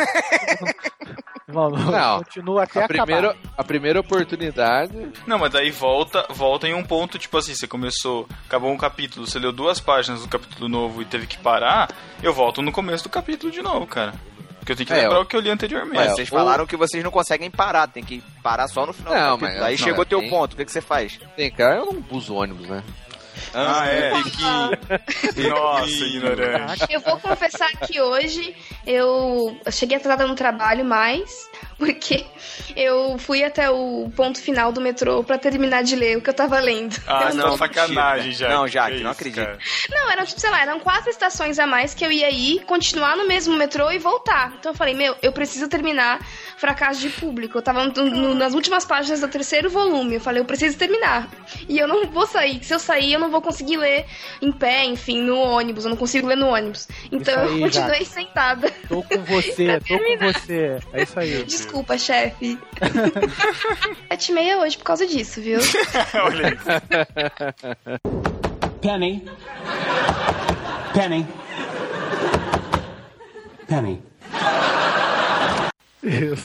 Mano, Não, eu continuo até A acabar. primeira, a primeira oportunidade. Não, mas daí volta, volta em um ponto, tipo assim, você começou, acabou um capítulo, você leu duas páginas do capítulo novo e teve que parar, eu volto no começo do capítulo de novo, cara. Porque eu tenho que É, lembrar ó. o que eu li anteriormente. Mas É, vocês ou- falaram que vocês não conseguem parar, tem que parar só no final Não, do capítulo. mas- Aí não, chegou é teu bem- ponto, o que, que você faz? Tem cara, eu não uso ônibus, né? Ah, é, tem que... Nossa, ignorante. Eu vou confessar que hoje eu cheguei atrasada no trabalho, mas Porque eu fui até o ponto final do metrô pra terminar de ler o que eu tava lendo. Ah, Eu não, não, sacanagem, já. Não, Jaque, não acredito. Não, eram, tipo, sei lá, eram quatro estações a mais que eu ia ir, continuar no mesmo metrô e voltar. Então eu falei, meu, eu preciso terminar Fracasso de Público. Eu tava no- no- nas últimas páginas do terceiro volume. Eu falei, eu preciso terminar. E eu não vou sair. Se eu sair, eu não vou conseguir ler em pé, enfim, no ônibus. Eu não consigo ler no ônibus. Então aí, eu continuei Jaque. sentada. Tô com você, (laughs) tô com você. É isso aí. Desculpa, chefe. (laughs) Sete e meia hoje por causa disso, viu? (laughs) Olha aí. Penny. Penny. Penny.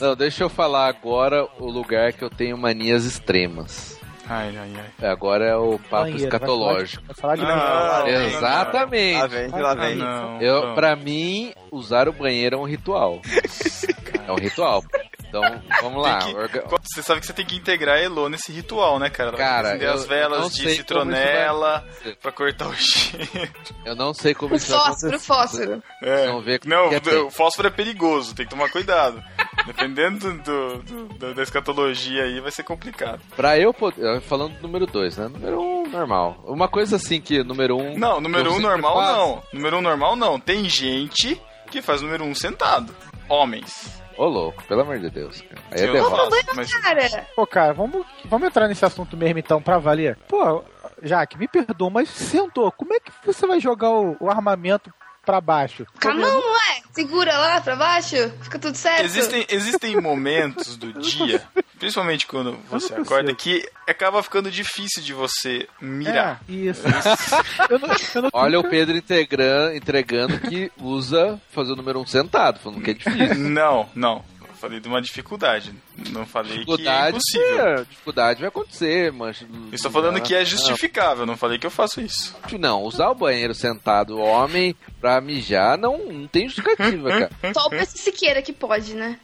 Não, deixa eu falar agora o lugar que eu tenho manias extremas. Ai, ai, ai. É, Agora é o papo Banheiro, escatológico. Vai falar de não, Exatamente. Lá vem, lá vem. Não, Eu, pra mim, usar o banheiro é um ritual. (laughs) É um ritual. Então, vamos lá. Que- orga- Você sabe que você tem que integrar a Elo nesse ritual, né, cara? Ela vai Cara, acender eu- as velas não de citronela vai- pra cortar o cheiro. Eu não sei como O isso vai fósforo, acontecer. fósforo. É. Vamos ver Não, que é o- o fósforo é perigoso, tem que tomar cuidado. Dependendo do, do- do- da escatologia aí, vai ser complicado. Pra eu poder. Falando do número 2, né? Número 1, um, normal. Uma coisa assim que número 1. Um, Não, número eu um sempre normal faço. não. Número um normal não. Tem gente que faz número um sentado. Homens. Ô, louco, pelo amor de Deus, cara. Aí é derrota. mas Cara, Pô, cara, vamos, vamos entrar nesse assunto mesmo então pra valer. Pô, Jaque, me perdoa, mas sentou. Como é que você vai jogar o, o armamento pra baixo? com a mão, não é? Segura lá pra baixo, fica tudo certo. Existem, existem momentos do dia, principalmente quando você acorda, que acaba ficando difícil de você mirar. É, isso. (laughs) eu não, eu não Olha o Pedro integra- entregando que usa fazer o número 1 um sentado, falando que é difícil. Não, não. Falei de uma dificuldade. Não falei que é Dificuldade, impossível. é, dificuldade vai acontecer, mas. Eu estou falando que é justificável, não falei que eu faço isso. Não, usar o banheiro sentado homem pra mijar não, não tem justificativa, cara. (laughs) Só o PC Siqueira que pode, né?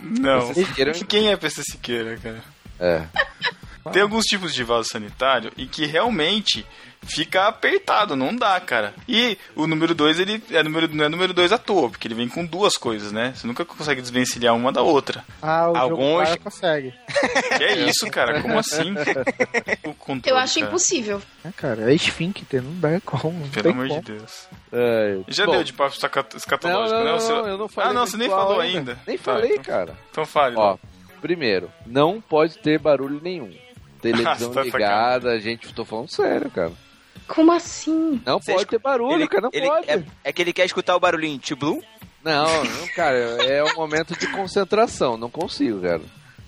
Não. PC Siqueira- Quem é PC Siqueira, cara? É. Tem alguns tipos de vaso sanitário e que realmente fica apertado, não dá, cara. E o número 2, ele é número, não é número 2 à toa, porque ele vem com duas coisas, né? Você nunca consegue desvencilhar uma da outra. Ah, o Alguns- jogo consegue. (laughs) Que é isso, cara? Como assim? (laughs) O controle, Eu acho cara. impossível. É, cara, é esfíncter, não dá como. Não Pelo amor como. de Deus. É, Já bom, deu de papo Não, escatológico, não, né? não, seu- não, eu não falei. Ah, não, você nem falou ainda. Nem Tá, falei, então- cara. Então fale. Ó, primeiro, não pode ter barulho nenhum. (laughs) Televisão Você tá ligada, gente, tô falando sério, cara. Como assim? Não Você pode escu- ter barulho, Ele, cara, não ele- pode. é, é que ele quer escutar o barulhinho Tiblu? Não, não, cara, é um momento de concentração, não consigo, cara.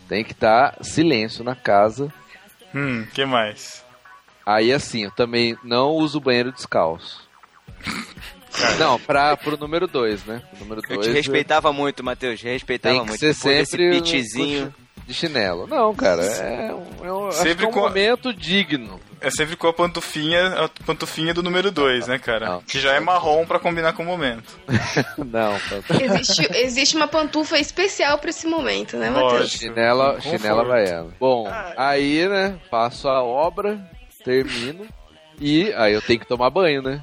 Tem que estar silêncio na casa. Hum, que mais? Aí assim, eu também não uso banheiro descalço. Não, pra, pro número 2, né? O número Eu dois te respeitava muito, Matheus. Respeitava tem que muito. ser Depois desse sempre pitzinho. De chinelo. Não, cara, é um, é um, acho Sempre que é um com a- momento digno. É sempre com a pantufinha, a pantufinha do número 2, né, cara? Não. Que já é marrom pra combinar com o momento. (laughs) Não, tá- Existe, existe uma pantufa especial pra esse momento, né. Matheus? chinela, Conforto. chinela havaiana. Bom, aí, né, faço a obra, termino, e aí eu tenho que tomar banho, né?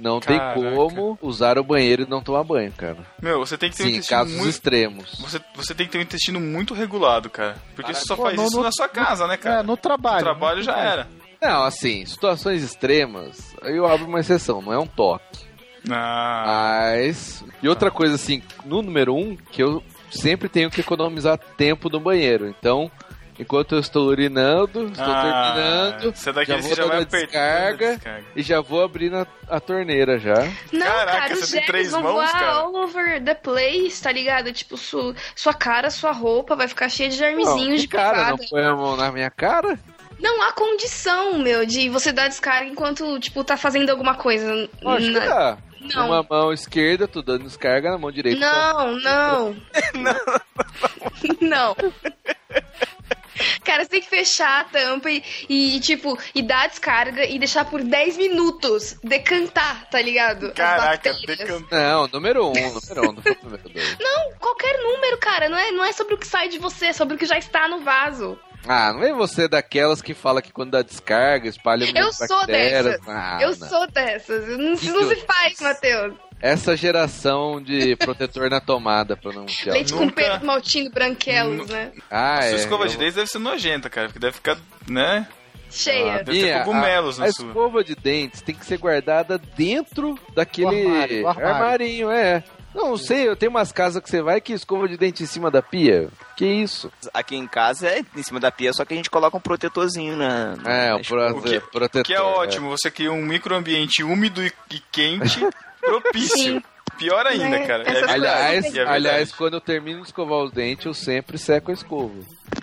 Não Caraca. tem como usar o banheiro e não tomar banho, cara. Meu, você tem que ter um Sim, intestino casos muito... extremos. Você, você tem que ter um intestino muito regulado, cara. Porque você só Pô, faz no- isso no- na sua casa, né, É, cara? no trabalho. O trabalho já era. Não, assim, situações extremas, aí eu abro uma exceção, não é um toque. Ah, Mas. E outra coisa, assim, no número um, que eu sempre tenho que economizar tempo no banheiro. Então, enquanto eu estou urinando, estou Ah, terminando, Você é daquele já que vou já vai dando a apertando a descarga. descarga. e já vou abrir na, a torneira já. Não, Caraca, cara, os você tem germes três vão mãos, voar cara? all over the place, tá ligado? Tipo, su- sua cara, sua roupa vai ficar cheia de Não, germezinhos de cara, não privada. põe a mão na minha cara? Não há condição, meu, de você dar descarga enquanto, tipo, tá fazendo alguma coisa. Que Na- dá. Não. Uma mão esquerda, tô dando descarga, na mão direita. Não, não. (laughs) não. (laughs) (laughs) (laughs) Cara, você tem que fechar a tampa e, e, tipo, e dar descarga e deixar por 10 minutos decantar, tá ligado? Caraca, decantando. Não, número um, número um, não foi o número dois. (laughs) Não, qualquer número, cara. Não é, não é sobre o que sai de você, é sobre o que já está no vaso. Ah, não é você daquelas que fala que quando dá descarga, espalha Eu sou bactérias. dessas. Ah, eu não. sou dessas. Não, não se faz, Matheus. Essa geração de protetor na tomada pra não te Leite com Pedro Maltinho Branquelos, né? Ah, Sua é. escova eu- de dente deve ser nojenta, cara, porque deve ficar, né? Cheia. Deve ter cogumelos a, a na sua. escova de dentes tem que ser guardada dentro daquele Do armário, do armário. armarinho, é. Não sei, eu tenho umas casas que você vai que escova de dente em cima da pia. Que isso? Aqui em casa é em cima da pia, só que a gente coloca um protetorzinho na. É, na o pro, O que- protetor. Que é ótimo, você cria um microambiente úmido e, e quente (laughs) propício. Sim. Pior ainda, Né? cara. É Aliás, é aliás, quando eu termino de escovar os dentes, eu sempre seco a escova.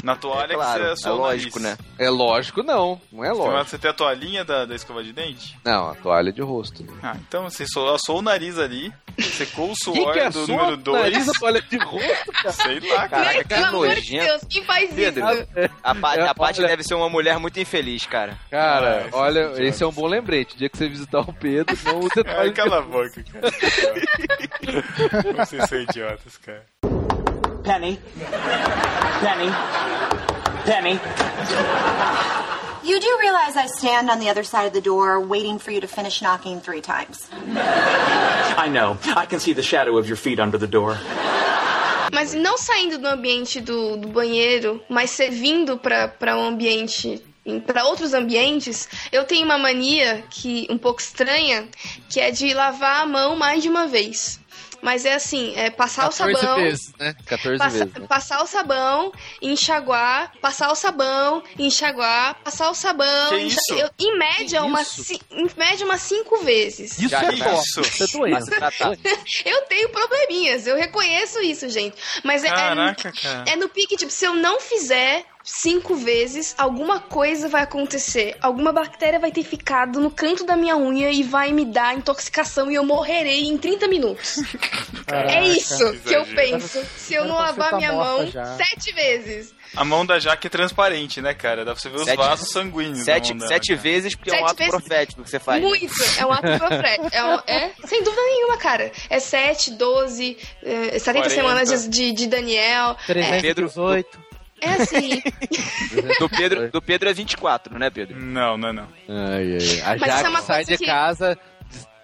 Na toalha É claro, que é você assou o lógico, nariz. né? É lógico, não. Não é lógico. Você tem a toalhinha da, da escova de dente? Não, a toalha de rosto. Ah, então você só assou o nariz ali, secou o (laughs) suor que é do número 2. nariz a toalha de rosto, (laughs) cara? Sei lá, cara. Caraca, que Pelo amor de nojento. Deus, quem faz Pedro, isso? A, Pa- É, a Paty olha- deve ser uma mulher muito infeliz, cara. Cara, Ah, olha, esse é esse é um bom lembrete. O dia que você visitar o Pedro, não use (laughs) toalha Ai, de cala a boca, cara. Vocês são idiotas, cara. Penny. Penny. Penny. You do realize I stand on the other side of the door waiting for you to finish knocking three times. I know. I can see the shadow of your feet under the door. Mas não saindo do ambiente do, do banheiro, mas servindo para um ambiente para outros ambientes, eu tenho uma mania que um pouco estranha, que é de lavar a mão mais de uma vez. Mas é assim, é passar o 14 sabão, vezes, né? 14 passa- vezes. né? passar o sabão, enxaguar, passar o sabão, enxaguar, passar o sabão, Que enxa- isso? eu- em média Que umas isso? ci- em média umas cinco vezes. Isso Já é isso? Isso é tá. (laughs) Eu tenho probleminhas, eu reconheço isso, gente. Mas é- é, Caraca, cara. é no pique, tipo, se eu não fizer cinco vezes, alguma coisa vai acontecer. Alguma bactéria vai ter ficado no canto da minha unha e vai me dar intoxicação e eu morrerei em 30 minutos. é isso que eu penso. Se eu não Você lavar tá minha mão já. sete vezes. A mão da Jaque é transparente, né, cara? Dá pra você ver os Sete- vasos sanguíneos Sete, da mão dela, sete cara. vezes, porque é um Sete ato vezes. profético que você faz. Muito. É um ato profético. É, um- é, sem dúvida nenhuma, cara. É 7, 12, é, 70 40. semanas de, de, de Daniel. É, 318. É assim. Do Pedro, do Pedro é 24, né, Pedro? Não, não, não. Ai, ai. A é Jaque uma sai de que- casa,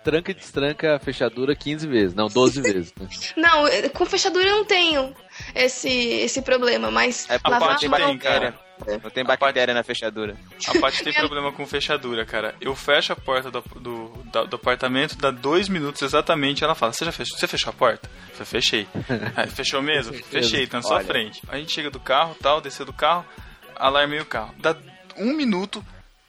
tranca e destranca a fechadura 15 vezes. Não, 12 (laughs) vezes. Né? Não, com fechadura eu não tenho esse, esse problema, mas É lavar a mão... tem, cara. Não tem bactéria na fechadura. A Paty tem problema com fechadura, cara. Eu fecho a porta do, do, da- do apartamento, dá dois minutos exatamente, ela fala, você já fechou? Você fechou a porta? Eu falei, fechei. (laughs) Aí, fechou mesmo? Fechei, tá na sua Olha. frente. A gente chega do carro, tal, desceu do carro, alarmei o carro. Dá um minuto,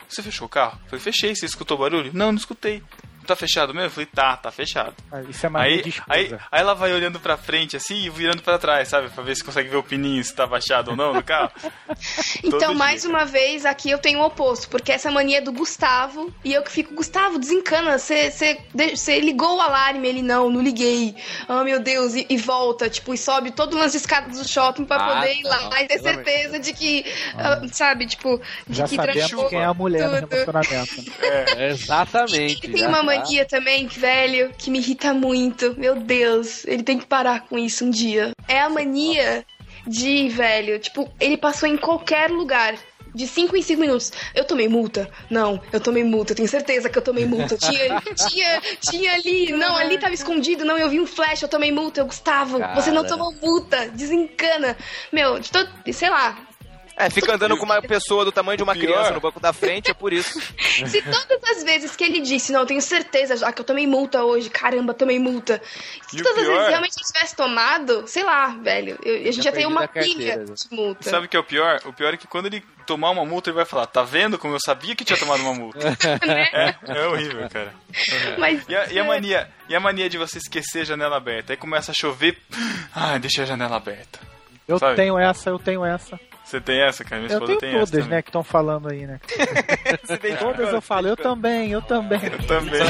você fechou o carro? Eu falei, fechei, você escutou barulho? Não, não escutei. Tá fechado mesmo? Eu falei, tá, tá fechado. Ah, Isso é mania Aí, de esposa. aí, aí ela vai olhando pra frente assim e virando pra trás, sabe? Pra ver se consegue ver o pininho, se tá baixado ou não no carro. (laughs) Então, Todo mais dia, uma vez, aqui eu tenho o oposto, porque essa mania é do Gustavo, e eu que fico, Gustavo, desencana, você ligou o alarme, ele não, não liguei. Oh, meu Deus, e, e volta, tipo, e sobe todo nas escadas do shopping pra Ah, poder ir lá não, e ter certeza de que, ah, sabe, tipo, de Já que sabemos quem é a mulher no tudo. relacionamento. (laughs) Exatamente. Ele tem já uma tá. Mania também, velho, que me irrita muito. Meu Deus, ele tem que parar com isso um dia. É a mania de, velho, tipo, ele passou em qualquer lugar. De 5 em 5 minutos. Eu tomei multa? Não, eu tomei multa, eu tenho certeza que eu tomei multa. Tinha, tinha, tinha ali, não, ali tava escondido, não, eu vi um flash, eu tomei multa. Eu, Gustavo, você não Cara. tomou multa, desencana. Meu, de todo, sei lá, É, fica andando com uma pessoa do tamanho de uma criança no banco da frente, é por isso. (laughs) Se todas as vezes que ele disse, não, eu tenho certeza já que eu tomei multa hoje, caramba, tomei multa. Se E todas as vezes realmente eu tivesse tomado, sei lá, velho, eu- a gente já, tem uma pilha de multa. Sabe o que é o pior? O pior é que quando ele tomar uma multa, ele vai falar, tá vendo como eu sabia que tinha tomado uma multa? (laughs) é, é horrível, cara. (laughs) Mas, E a, e a mania, e a mania de você esquecer a janela aberta. Aí começa a chover, ah, deixa a janela aberta. Eu Sabe? tenho essa, eu tenho essa. Você tem essa, cara? Minha Eu esposa tenho tem todas, essa também. né, que estão falando aí, né? (laughs) Você tem Todas eu falo, eu também, eu também. Eu também.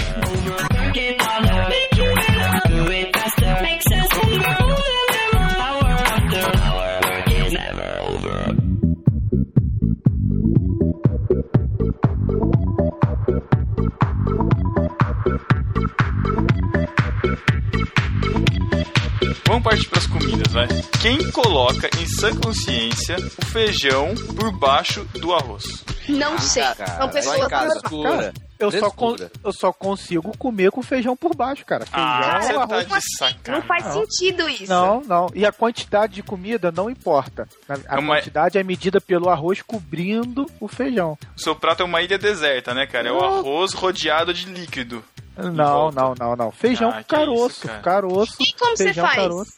Vamos partir pras comidas, vai. Quem coloca em sã consciência o feijão por baixo do arroz? não sei, cara, são pessoas... em casa. Escura. eu, só con- eu só consigo comer com feijão por baixo, cara. Feijão, Ah, você tá arroz. de sacanagem. Não faz sentido isso. Não, não. E a quantidade de comida não importa. A É uma- quantidade é medida pelo arroz cobrindo o feijão. O seu prato é uma ilha deserta, né, cara? É o arroz rodeado de líquido. Não, não, não, não. Feijão Ah, caroço, isso, cara. caroço. E como você faz? caroço.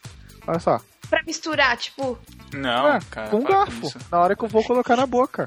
Olha só. Pra misturar, tipo, Não, Ué, cara. com um garfo. isso. Na hora que eu vou colocar na boca.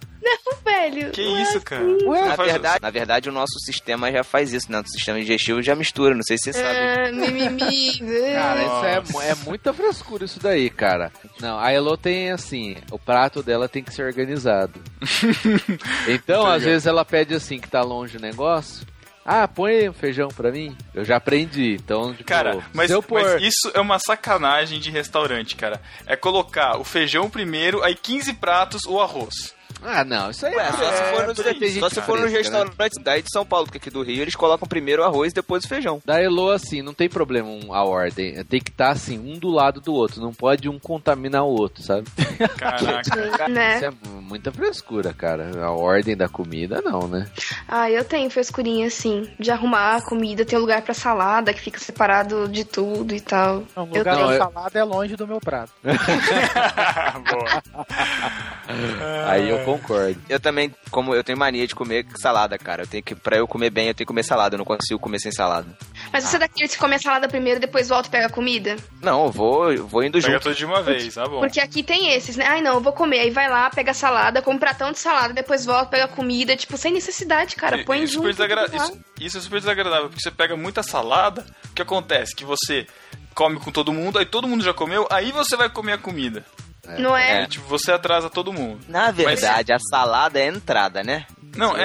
velho. Que não é isso, cara? Ué, Na verdade, na verdade, o nosso sistema já faz isso, né? O sistema digestivo já mistura, não sei se você sabe. Ah, mimimi. (laughs) Cara, isso é, é muita frescura isso daí, cara. Não, a Elo tem assim, o prato dela tem que ser organizado. (laughs) Então, às vezes ela pede assim, que tá longe o negócio. Ah, põe um feijão pra mim. Eu já aprendi, então, tipo, Cara, mas, pôr... mas isso é uma sacanagem de restaurante, cara. É colocar o feijão primeiro, aí 15 pratos, o arroz. Ah, não, isso aí Ué, só se for, nos, tem gente só se for fresca, né? restaurantes daí de São Paulo, porque aqui do Rio eles colocam primeiro o arroz e depois o feijão. Da Elo, assim, não tem problema um- a ordem. Tem que estar, assim, um do lado do outro. Não pode um contaminar o outro, sabe? Caraca. (laughs) Né? Isso é muita frescura, cara. A ordem da comida, não, né? Ah, eu tenho frescurinha assim, de arrumar a comida, ter um lugar pra salada que fica separado de tudo e tal. Não, o Eu lugar tenho- da salada é longe do meu prato. (laughs) Boa. Aí eu concordo. Eu também, como eu tenho mania de comer salada, cara. Eu tenho que, pra eu comer bem, eu tenho que comer salada. Eu não consigo comer sem salada. Mas você é daqueles que come a salada primeiro, depois volta e pega a comida? Não, eu vou, eu vou indo Pega junto. tudo de uma vez, tá bom. Porque aqui tem esses, né? Ai, não, eu vou comer. Aí vai lá, pega a salada, come um pratão de salada, depois volta, pega a comida. Tipo, sem necessidade, cara. Põe E- super junto. desagra- isso, isso é super desagradável, porque você pega muita salada, o que acontece? Que você come com todo mundo, aí todo mundo já comeu, aí você vai comer a comida. Não é? Aí, tipo, você atrasa todo mundo. Na verdade, a salada é a entrada, né? Não, Se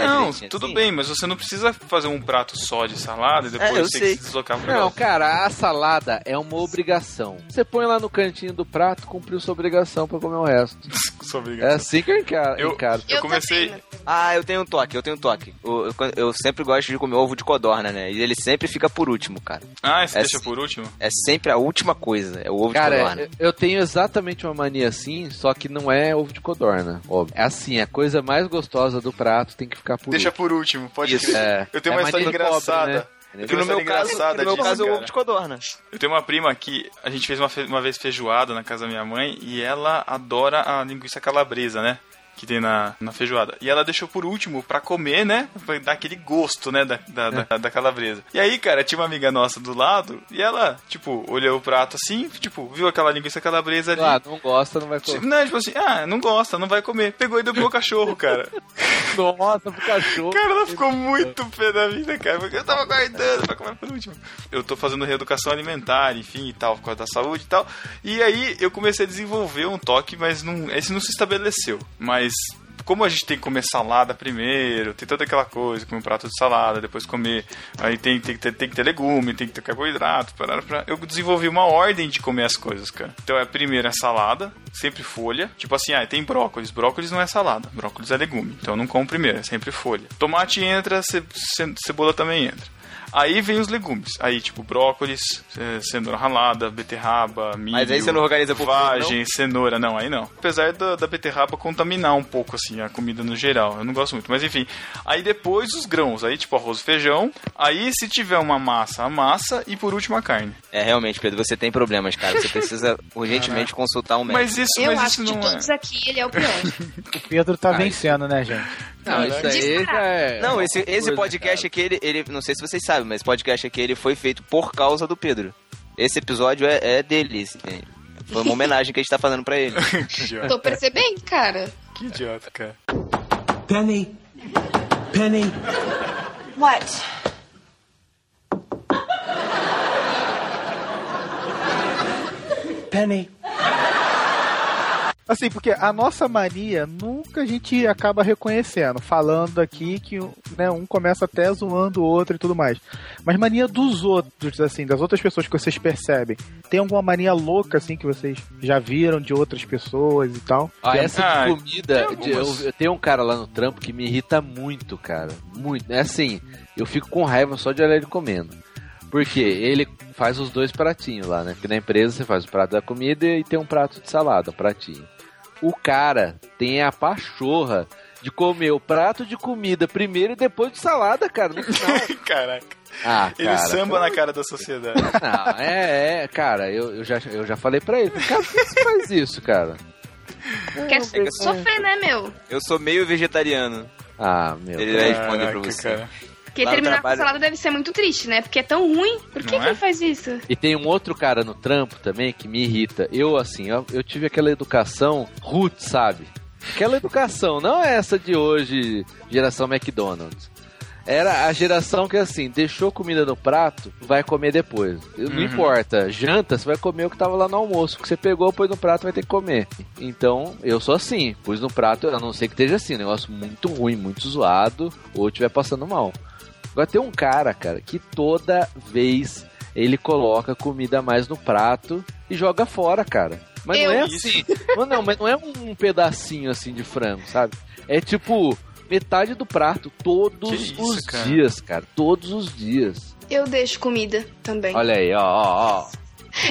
é. Não, tudo assim. bem, mas você não precisa fazer um prato só de salada e depois É, eu sei. que se deslocar pra Não, cara, a salada é uma obrigação. Você põe lá no cantinho do prato, cumpriu sua obrigação pra comer o resto. (laughs) Sou É obrigado. assim que eu encaro. Eu- encaro. Eu comecei. também. Ah, eu tenho um toque, eu tenho um toque. Eu, eu- eu sempre gosto de comer ovo de codorna, né? E ele sempre fica por último, cara. Ah, você É deixa sim. por último? É sempre a última coisa, é o ovo de Cara, codorna. eu- eu tenho exatamente uma mania assim, só que não é ovo de codorna, óbvio. É assim, a coisa mais gostosa do prato tem que ficar por Deixa último. por último, pode Isso, é. Eu tenho É uma história de pobre, engraçada. né? Eu tenho no uma meu caso, engraçada no meu disso, caso é o cara. ovo de codorna. Eu tenho uma prima que a gente fez uma, fe- uma vez feijoada na casa da minha mãe e ela adora a linguiça calabresa, né? Que tem na, na feijoada. E ela deixou por último pra comer, né? Pra dar aquele gosto, né? Da, da, da, da calabresa. E aí, cara, tinha uma amiga nossa do lado e ela, tipo, olhou o prato assim, tipo, viu aquela linguiça calabresa ali. Ah, não gosta, não vai comer. Tipo, Não, tipo assim, ah, não gosta, não vai comer. Pegou e deu pro cachorro, cara. (laughs) Nossa, pro cachorro. Cara, ela ficou muito pé da vida, cara, porque eu tava guardando pra comer por último. Eu tô fazendo reeducação alimentar, enfim, e tal, por causa da saúde e tal. E aí eu comecei a desenvolver um toque, mas não, esse não se estabeleceu. Mas como a gente tem que comer salada primeiro, tem toda aquela coisa, comer um prato de salada, depois comer. Aí tem, tem, ter, tem que ter legume, tem que ter carboidrato. Parará, parará. Eu desenvolvi uma ordem de comer as coisas, cara. Então é primeiro a salada, sempre folha. Tipo assim, ah, tem brócolis. Brócolis não é salada, brócolis é legume. Então eu não como primeiro, é sempre folha. Tomate entra, ce, ce- cebola também entra. Aí vem os legumes. Aí, tipo, brócolis, eh, cenoura ralada, beterraba, milho. Mas aí você não organiza por vagem, cenoura, não, aí não. Apesar da, da beterraba contaminar um pouco, assim, a comida no geral. Eu não gosto muito, mas enfim. Aí depois os grãos, aí tipo arroz e feijão. Aí se tiver uma massa, a massa. E por último a carne. É, realmente, Pedro, você tem problemas, cara. Você precisa (laughs) urgentemente consultar um médico. Mas isso, Eu mas acho isso que de não é. todos aqui, ele é o pior. O (laughs) Pedro tá Ah, vencendo, né, gente? Não, isso aí já é. Não, esse, esse podcast aqui, ele, ele. Não sei se vocês sabem, mas esse podcast aqui ele foi feito por causa do Pedro. Esse episódio é, é dele. assim, Foi uma homenagem que a gente tá fazendo pra ele. (laughs) Que idiota, Tô percebendo, cara. que idiota, cara. Penny. Penny. What? Penny. Assim, porque a nossa mania nunca a gente acaba reconhecendo, falando aqui que né, um começa até zoando o outro e tudo mais. Mas mania dos outros, assim, das outras pessoas que vocês percebem. Tem alguma mania louca, assim, que vocês já viram de outras pessoas e tal? Ah, essa Ah, de comida, tem de- eu, eu tenho um cara lá no trampo que me irrita muito, cara. Muito. É assim, eu fico com raiva só de olhar ele comendo. Porque ele faz os dois pratinhos lá, né? Porque na empresa você faz o prato da comida e tem um prato de salada, um pratinho. O cara tem a pachorra de comer o prato de comida primeiro e depois de salada, cara, no final. (laughs) Caraca. Ah, Ele cara, samba na cara da sociedade. (laughs) Não, é, é, cara, eu, eu, já, eu já falei pra ele, cara, por que você faz isso, cara? Quer é sofrer, né, meu? Eu sou meio vegetariano. Ah, meu. Ele vai responder pra você. cara. Porque Lá terminar trabalho- com salada deve ser muito triste, né? Porque é tão ruim. Por que, Não que é? ele faz isso? E tem um outro cara no trampo também que me irrita. Eu, assim, eu, eu tive aquela educação root, sabe? Aquela educação, não é essa de hoje, geração McDonald's. Era a geração que, assim, deixou comida no prato, vai comer depois. Não Uhum. importa, janta, você vai comer o que tava lá no almoço. O que você pegou, pôs no prato, vai ter que comer. Então, eu sou assim, pus no prato, a não ser que esteja assim, um negócio muito ruim, muito zoado, ou estiver passando mal. Agora tem um cara, cara, que toda vez ele coloca comida a mais no prato e joga fora, cara. Mas não Eu? é assim. Não, (laughs) não, mas não é um pedacinho assim de frango, sabe? É tipo metade do prato todos isso, os cara? dias, cara. Todos os dias. Eu deixo comida também. Olha aí, ó, ó, ó.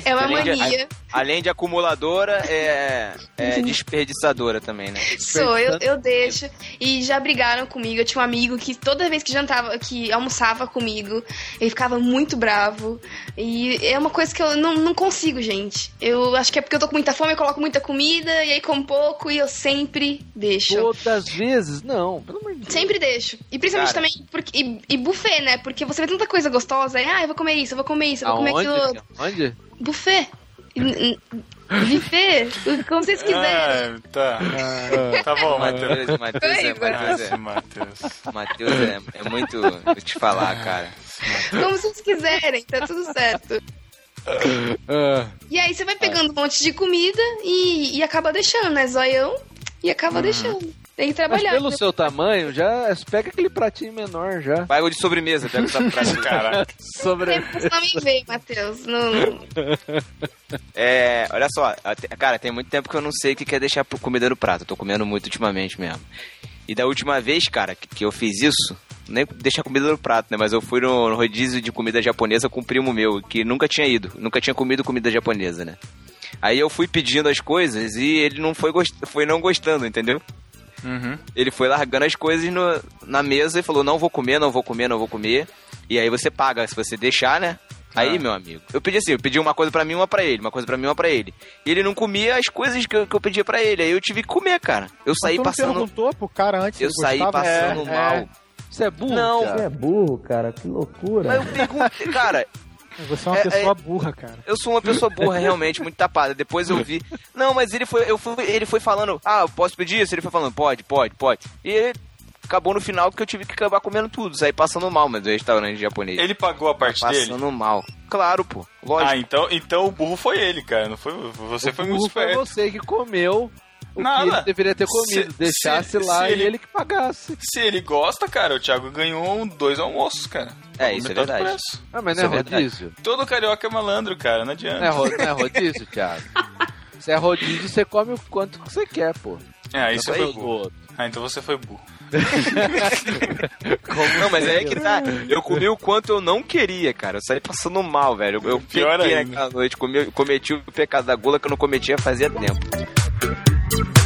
é uma mania. Além de acumuladora, é, é desperdiçadora também, né? Sou, eu, eu deixo. E já brigaram comigo. Eu tinha um amigo que toda vez que jantava, que almoçava comigo, ele ficava muito bravo. E é uma coisa que eu não, não consigo, gente. Eu acho que é porque eu tô com muita fome, eu coloco muita comida, e aí como pouco, e eu sempre deixo. Todas as vezes, não. Pelo amor de Deus. Sempre deixo. E principalmente Cara. também, porque, e, e buffet, né? Porque você vê tanta coisa gostosa, aí, ah, eu vou comer isso, eu vou comer isso, eu vou comer aquilo Aonde? Aonde? Buffet. Buffet, como vocês quiserem. Ah, tá. Tá bom, Matheus. Matheus, é, Matheus, Matheus. Matheus é, é muito. Vou te falar, cara. Como vocês quiserem, tá tudo certo. Ah, E aí você vai pegando um monte de comida e, e acaba deixando, né? Zoião e acaba deixando. Tem que mas trabalhar. pelo seu tamanho, já pega aquele pratinho menor já. Vai o de sobremesa, pega essa frase. (laughs) Caraca. Sobre... Tempo você não me vê, Matheus. Não... É, olha só, cara, tem muito tempo que eu não sei o que é deixar comida no prato. Eu tô comendo muito ultimamente mesmo. E da última vez, cara, que, eu fiz isso, nem deixar comida no prato, né? Mas eu fui no, no rodízio de comida japonesa com um primo meu, que nunca tinha ido, nunca tinha comido comida japonesa, né? Aí eu fui pedindo as coisas e ele não foi, gost... foi não gostando, entendeu? Uhum. Ele foi largando as coisas no- na mesa e falou: Não vou comer, não vou comer, não vou comer. E aí você paga se você deixar, né? Aí, Ah. meu amigo, eu pedi assim: eu pedi uma coisa pra mim, uma pra ele, uma coisa pra mim, uma pra ele. E ele não comia as coisas que eu, que eu pedia pra ele. Aí eu tive que comer, cara. Eu saí não passando. perguntou pro cara antes Eu saí gostava? passando É, mal. é. Você é burro, Não. cara. Você é burro, cara, que loucura. Mas eu perguntei, cara, Você é uma É, pessoa é- burra, cara. eu sou uma pessoa burra, realmente, muito tapada. Depois eu vi. Não, mas ele foi, eu fui, ele foi falando, ah, eu posso pedir isso? Ele foi falando, pode, pode, pode. E ele acabou no final porque eu tive que acabar comendo tudo, saí passando mal, mas o restaurante japonês. Ele pagou a parte dele? Passando mal. Claro, pô. Lógico. Ah, então, então o burro foi ele, cara. Não foi você O foi burro muito foi esperto. você que comeu o Nada. que ele deveria ter comido. Se- Deixasse se- lá se e ele- ele... que pagasse. Se ele gosta, cara, o Thiago ganhou dois almoços, cara. É, isso é verdade. preço. Ah, mas Isso não é é verdade. rodízio? Todo carioca é malandro, cara. Não adianta. Não é, ro- não é rodízio, Thiago? Se é rodízio, você come o quanto que você quer, pô. É, aí você foi burro. Ah, então você foi burro. (laughs) Não, mas aí é que tá. Eu comi o quanto eu não queria, cara. Eu saí passando mal, velho. Eu, eu Pior pequei ainda. naquela noite, comi, cometi o pecado da gula que eu não cometia fazia tempo. you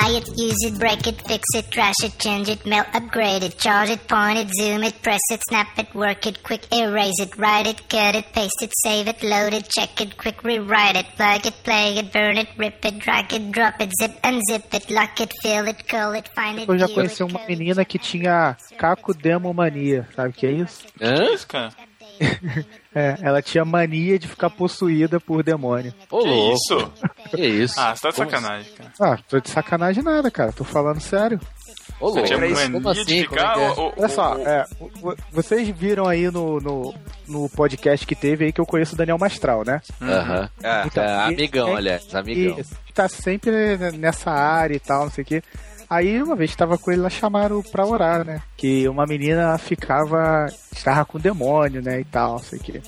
Buy it, use it, break it, fix it, trash it, change it, melt, upgrade it, charge it, point it, zoom it, press it, snap it, work it, quick erase it, write it, cut it, paste it, save it, load it, check it, quick rewrite it, plug it, play it, burn it, rip it, drag it, drop it, zip unzip it, lock it, fill it, call it, find it, Eu já conheci uma menina que tinha caco demomania, sabe o que é isso? Que Hã? isso, cara? É, ela tinha mania de ficar possuída por demônio. Ô, Que louco. isso? Que isso? Ah, você tá de Como sacanagem, cara. Ah, tô de sacanagem nada, cara. Tô falando sério. Ô, Você louco. tinha Como assim? de Como é que é? o- o- Olha só, é, vocês viram aí no, no, no podcast que teve aí que eu conheço o Daniel Mastral, né? Aham. Ah, Então, É, amigão, é- aliás, amigão. E tá sempre nessa área e tal, não sei o quê. Aí uma vez tava com ele lá, chamaram pra orar, né? Que uma menina ficava. estava com demônio, né? E tal, sei o quê.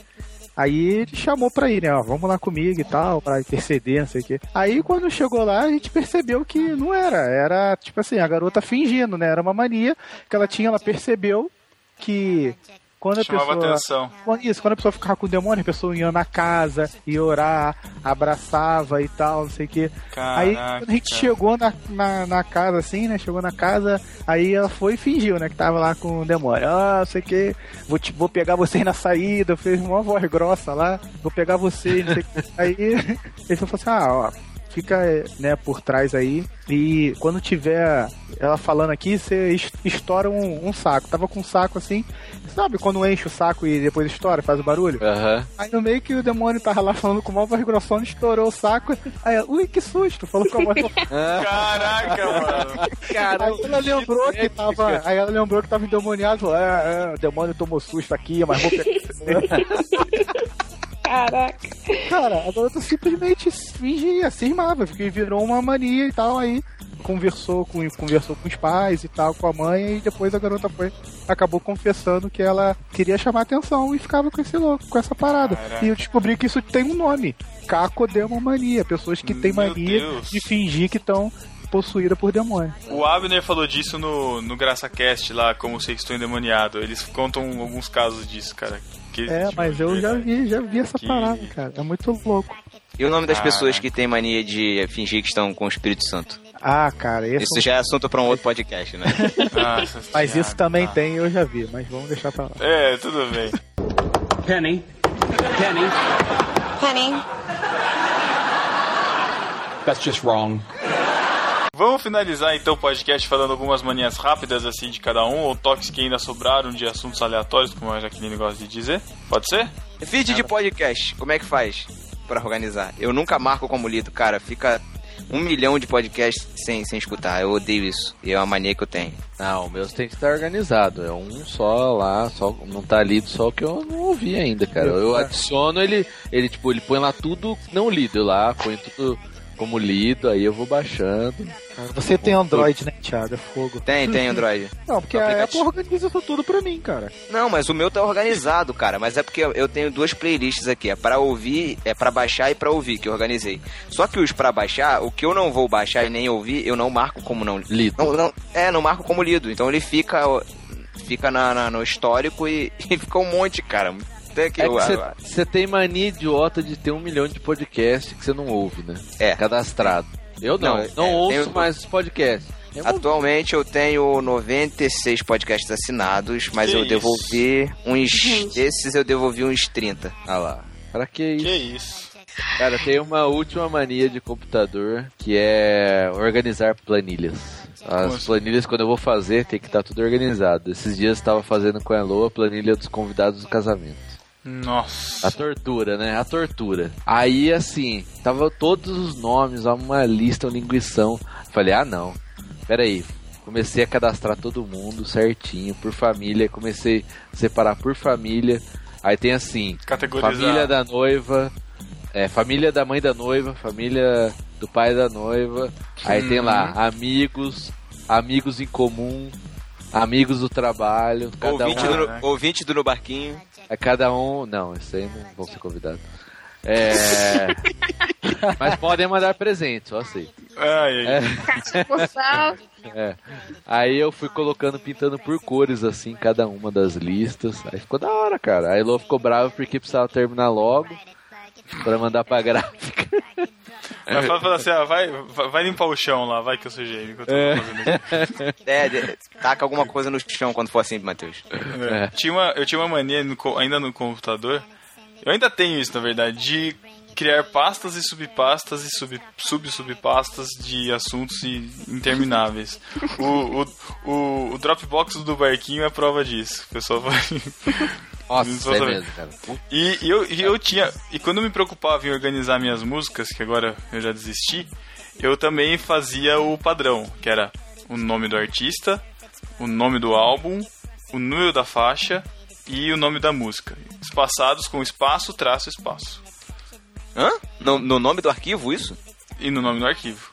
Aí ele chamou pra ir, né? Ó, vamos lá comigo e tal, pra interceder, não sei o quê. Aí quando chegou lá, a gente percebeu que não era. Era, tipo assim, a garota fingindo, né? Era uma mania que ela tinha, ela percebeu que quando a Chamava pessoa. atenção. Isso, quando a pessoa ficava com o demônio, a pessoa ia na casa, ia orar, abraçava e tal, não sei o quê. aí, quando a gente chegou na, na, na casa, assim, né? Chegou na casa, aí ela foi e fingiu, né? Que tava lá com o demônio. Ah, não sei o quê, vou, te, vou pegar vocês na saída. Fez uma voz grossa lá, vou pegar vocês, não sei o quê. Aí (laughs) ele falou assim: ah, ó. Fica, né, por trás aí. E quando tiver ela falando aqui, você es- estoura um, um saco. Tava com um saco assim, sabe quando enche o saco e depois estoura, faz o barulho? Aham. Aí no meio que o demônio tava lá falando com uma voz grossona, estourou o saco. Aí ela, ui, que susto! Falou com a voz (laughs) Caraca, mano. Aí ela lembrou que tava. Aí ela lembrou que tava endemoniado. falou, É, é, o demônio tomou susto aqui, mas vou pegar. (laughs) Caraca. Cara, a garota simplesmente fingia, cismava, porque virou uma mania e tal, aí conversou com, conversou com os pais e tal, com a mãe, e depois a garota foi, acabou confessando que ela queria chamar atenção e ficava com esse louco, com essa parada. Caraca. E eu descobri que isso tem um nome, cacodemomania, pessoas que têm Meu mania Deus. de fingir que estão possuídas por demônio. O Abner falou disso no, no GraçaCast lá, como sei que estou endemoniado. Eles contam alguns casos disso, cara. Que É, existe mas eu já vi, já vi essa Que- parada, cara. É muito louco. E o nome das Ah. pessoas que têm mania de fingir que estão com o Espírito Santo? Ah, cara, esse Isso já é assunto pra um outro podcast, né? (laughs) Nossa (laughs) Mas isso também tem, eu já vi, mas vamos deixar pra lá. É, tudo bem. Penny. Penny. Penny. That's just wrong. Vamos finalizar então o podcast falando algumas manias rápidas assim de cada um, ou toques que ainda sobraram de assuntos aleatórios, como a Jaqueline gosta de dizer. Pode ser? Feed de podcast, como é que faz pra organizar? Eu nunca marco como lido, cara. Fica um milhão de podcasts sem, sem escutar. Eu odeio isso. E é uma mania que eu tenho. Não, o meu tem que estar organizado. É um só lá, só não tá lido só o que eu não ouvi ainda, cara. Eu adiciono ele, ele tipo, ele põe lá tudo não lido eu lá, põe tudo como lido, aí eu vou baixando. Você tem Android, né, Thiago? É fogo. Tem, tem Android. (laughs) Não, porque a Aplicativo. Apple organiza isso tudo pra mim, cara. Não, mas o meu tá organizado, cara. Mas é porque eu tenho duas playlists aqui. É pra ouvir, é pra baixar e pra ouvir, que eu organizei. Só que os pra baixar, o que eu não vou baixar e nem ouvir, eu não marco como não lido. Não, não, é, não marco como lido. Então ele fica, fica na, na- no histórico e, (laughs) e fica um monte, cara. Tem que, É que você tem mania idiota de ter um milhão de podcasts que você não ouve, né? É. Cadastrado. Eu não, Não, não, é, ouço tenho- mais os podcasts. Eu Atualmente eu tenho 96 podcasts assinados, mas Que eu isso? devolvi uns. Gente. Esses eu devolvi uns 30. Ah lá. Pra que isso? Que isso? Cara, tem uma última mania de computador que é organizar planilhas. As assim? planilhas, quando eu vou fazer, tem que estar tudo organizado. Esses dias eu tava fazendo com a Elo a planilha dos convidados do casamento. Nossa. A tortura, né? A tortura. Aí, assim, tava todos os nomes, uma lista, uma linguição. Falei, ah, não. Pera aí. Comecei a cadastrar todo mundo certinho, por família. Comecei a separar por família. Aí tem assim, família da noiva, é, família da mãe da noiva, família do pai da noiva. Aí tem lá, amigos, amigos em comum, amigos do trabalho. Cada Ouvinte, um, do, ouvinte do No Barquinho. É cada um. Não, isso aí não vão ser convidados. É. (laughs) Mas podem mandar presentes, eu aceito. Ai, ai. É. É. Aí eu fui colocando, pintando por cores, assim, cada uma das listas. Aí ficou da hora, cara. Aí Lô ficou bravo porque precisava terminar logo pra mandar pra gráfica. Mas fala, fala assim, ah, vai, vai vai limpar o chão lá, vai que eu sujei. enquanto eu. É, de- taca alguma coisa no chão quando for assim, Matheus. É. Tinha uma, eu tinha uma mania no ainda no computador. Eu ainda tenho isso, na verdade, de criar pastas e subpastas e sub, sub-subpastas de assuntos intermináveis. o, o, o, o Dropbox do barquinho é prova disso. O pessoal vai. Nossa, é mesmo, cara. E, e eu, e eu tinha. E quando eu me preocupava em organizar minhas músicas, que agora eu já desisti, eu também fazia o padrão, que era o nome do artista, o nome do álbum, o número da faixa e o nome da música. Espaçados com espaço, traço, espaço. Hã? No, no nome do arquivo, isso? E no nome do arquivo.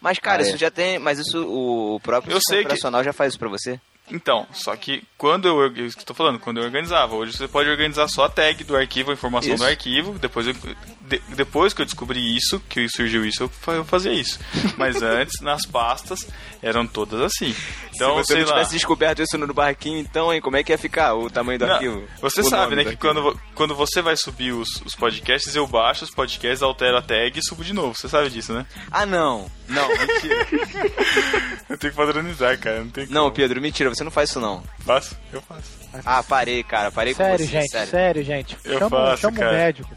Mas, cara, Ah, é. isso já tem. Mas isso o próprio Eu sei que- operacional já faz isso pra você. Então, só que quando eu, eu tô falando, quando eu organizava, hoje você pode organizar só a tag do arquivo, a informação Isso. do arquivo, depois eu, de- depois que eu descobri isso, que surgiu isso, eu, fa- eu fazia isso. Mas (laughs) antes, nas pastas, eram todas assim. Então, Se você sei não lá. tivesse descoberto isso no barquinho, então, hein, como é que ia ficar o tamanho do Não, arquivo? Você sabe, né, que quando, quando você vai subir os, os podcasts, eu baixo os podcasts, altero a tag e subo de novo. Você sabe disso, né? Ah, não. Não, mentira. (laughs) Eu tenho que padronizar, cara. Não tem não, Pedro, mentira, você não faz isso não. Faço? Eu faço. Ah, parei, cara, parei com Sério, você, gente, sério. sério, gente. Eu chama faço, chama cara. o médico.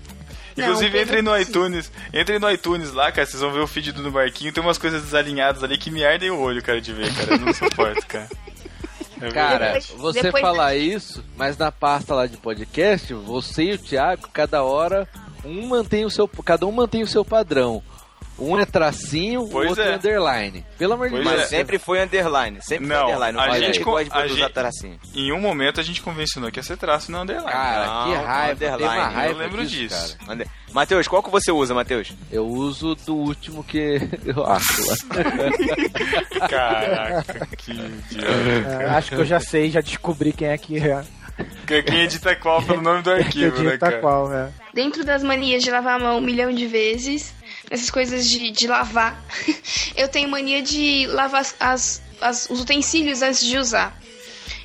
Inclusive, Não, entrem no iTunes. Entrem no iTunes lá, cara. Vocês vão ver o feed do Barquinho. Tem umas coisas desalinhadas ali que me ardem o olho, cara, de ver, cara. Eu não suporto, cara. (laughs) É Cara, você depois- falar isso, mas na pasta lá de podcast, você e o Thiago, cada hora, um mantém o seu. Cada um mantém o seu padrão. Um é tracinho, o Pois outro é. é underline. Pelo amor de Deus. Mas é. sempre foi underline, sempre Não, foi underline. Não a gente gente co- gosta de a usar gente- tracinho. Em um momento a gente convencionou que ia ser traço e não underline. Cara, Não, que raiva. Tem underline, uma eu raiva lembro disso, disso. Matheus, qual que você usa, Matheus? Eu uso do último que (laughs) eu acho. (laughs) Caraca, que idiota. É, acho que eu já sei, já descobri quem é que é. Quem edita qual pelo nome do (laughs) arquivo, né, cara? qual, né? Dentro das manias de lavar a mão um milhão de vezes, essas coisas de, de lavar, (laughs) eu tenho mania de lavar as, as- os utensílios antes de usar.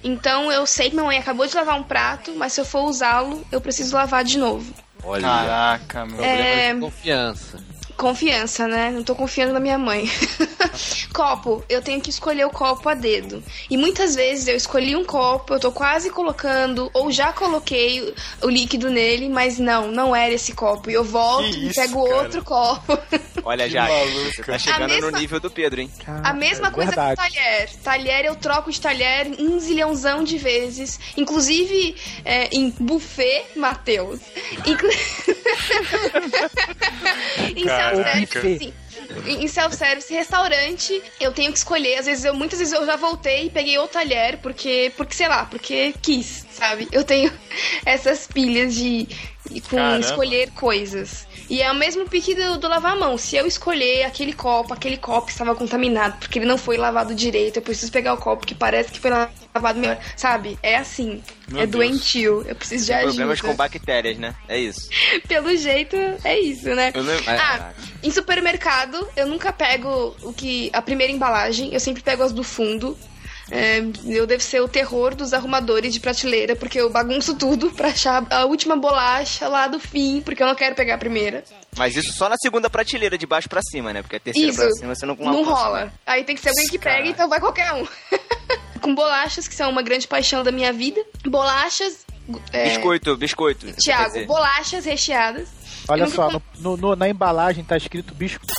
Então eu sei que minha mãe acabou de lavar um prato, mas se eu for usá-lo, eu preciso lavar de novo. Olha, Caraca, meu. problema É. de confiança. Confiança, né? Não tô confiando na minha mãe. (laughs) copo, eu tenho que escolher o copo a dedo. E muitas vezes eu escolhi um copo, eu tô quase colocando, ou já coloquei o, líquido nele, mas não, não era esse copo. E eu volto Que e isso, pego cara? outro copo. (laughs) Olha, maluco. você tá chegando A mesma- no nível do Pedro, hein? A mesma coisa verdade. com talher. Talher eu troco de talher um zilhãozão de vezes. Inclusive é, em buffet, Matheus. Inclu... (laughs) em Caraca. Em self-service, restaurante, eu tenho que escolher. Às vezes eu, muitas vezes eu já voltei e peguei outro talher, porque, porque sei lá, porque quis, sabe? Eu tenho (laughs) essas pilhas de, de- com Caramba. escolher coisas. E é o mesmo pique do, do lavar a mão. Se eu escolher aquele copo, aquele copo estava contaminado, porque ele não foi lavado direito, eu preciso pegar o copo que parece que foi lavado melhor. Sabe? É assim. Meu é Deus. doentio. Eu preciso de Problemas ajuda. com bactérias, né? É isso. (laughs) Pelo jeito, é isso, né? Ah, em supermercado, eu nunca pego o que a primeira embalagem, eu sempre pego as do fundo. É, eu devo ser o terror dos arrumadores de prateleira, porque eu bagunço tudo pra achar a última bolacha lá do fim, porque eu não quero pegar a primeira. Mas isso só na segunda prateleira, de baixo pra cima, né? Porque a terceira Isso, pra cima você não não rola. Aí tem que ser alguém que pega, então vai qualquer um. (laughs) Com bolachas, que são uma grande paixão da minha vida. Bolachas. É, Biscoito, biscoito. Tiago, bolachas recheadas. Olha só, com- no, no- na embalagem tá escrito biscoito.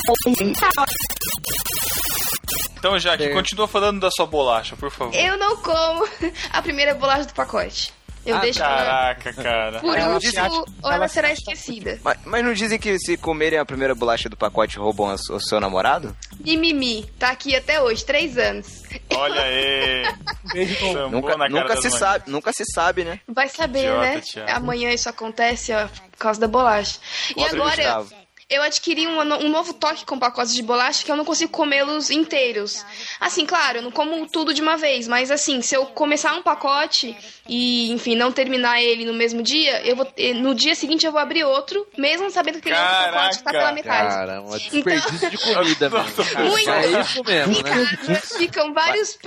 Então, Jaque, Certo. continua falando da sua bolacha, por favor. Eu não como (laughs) a primeira bolacha do pacote. Eu Ah, deixo ela Caraca, cara. por Ela último acha- ou ela ela será acha- esquecida. Mas, mas não dizem que se comerem a primeira bolacha do pacote roubam o seu namorado? Mimimi, tá aqui até hoje, três anos. Olha aí. (laughs) Nunca, nunca se sabe, nunca se sabe, né? Vai saber, Idiota, né? Thiago. Amanhã isso acontece, ó, por causa da bolacha. E agora eu, adquiri um, um novo toque com pacotes de bolacha que eu não consigo comê-los inteiros. Assim, claro, eu não como tudo de uma vez, mas assim, se eu começar um pacote e, enfim, não terminar ele no mesmo dia, eu vou, eh, no dia seguinte eu vou abrir outro, mesmo sabendo que aquele outro Caraca. pacote tá pela metade. Cara, um desperdício de comida, (laughs) velho. Muito. É isso mesmo, né? Ficam vários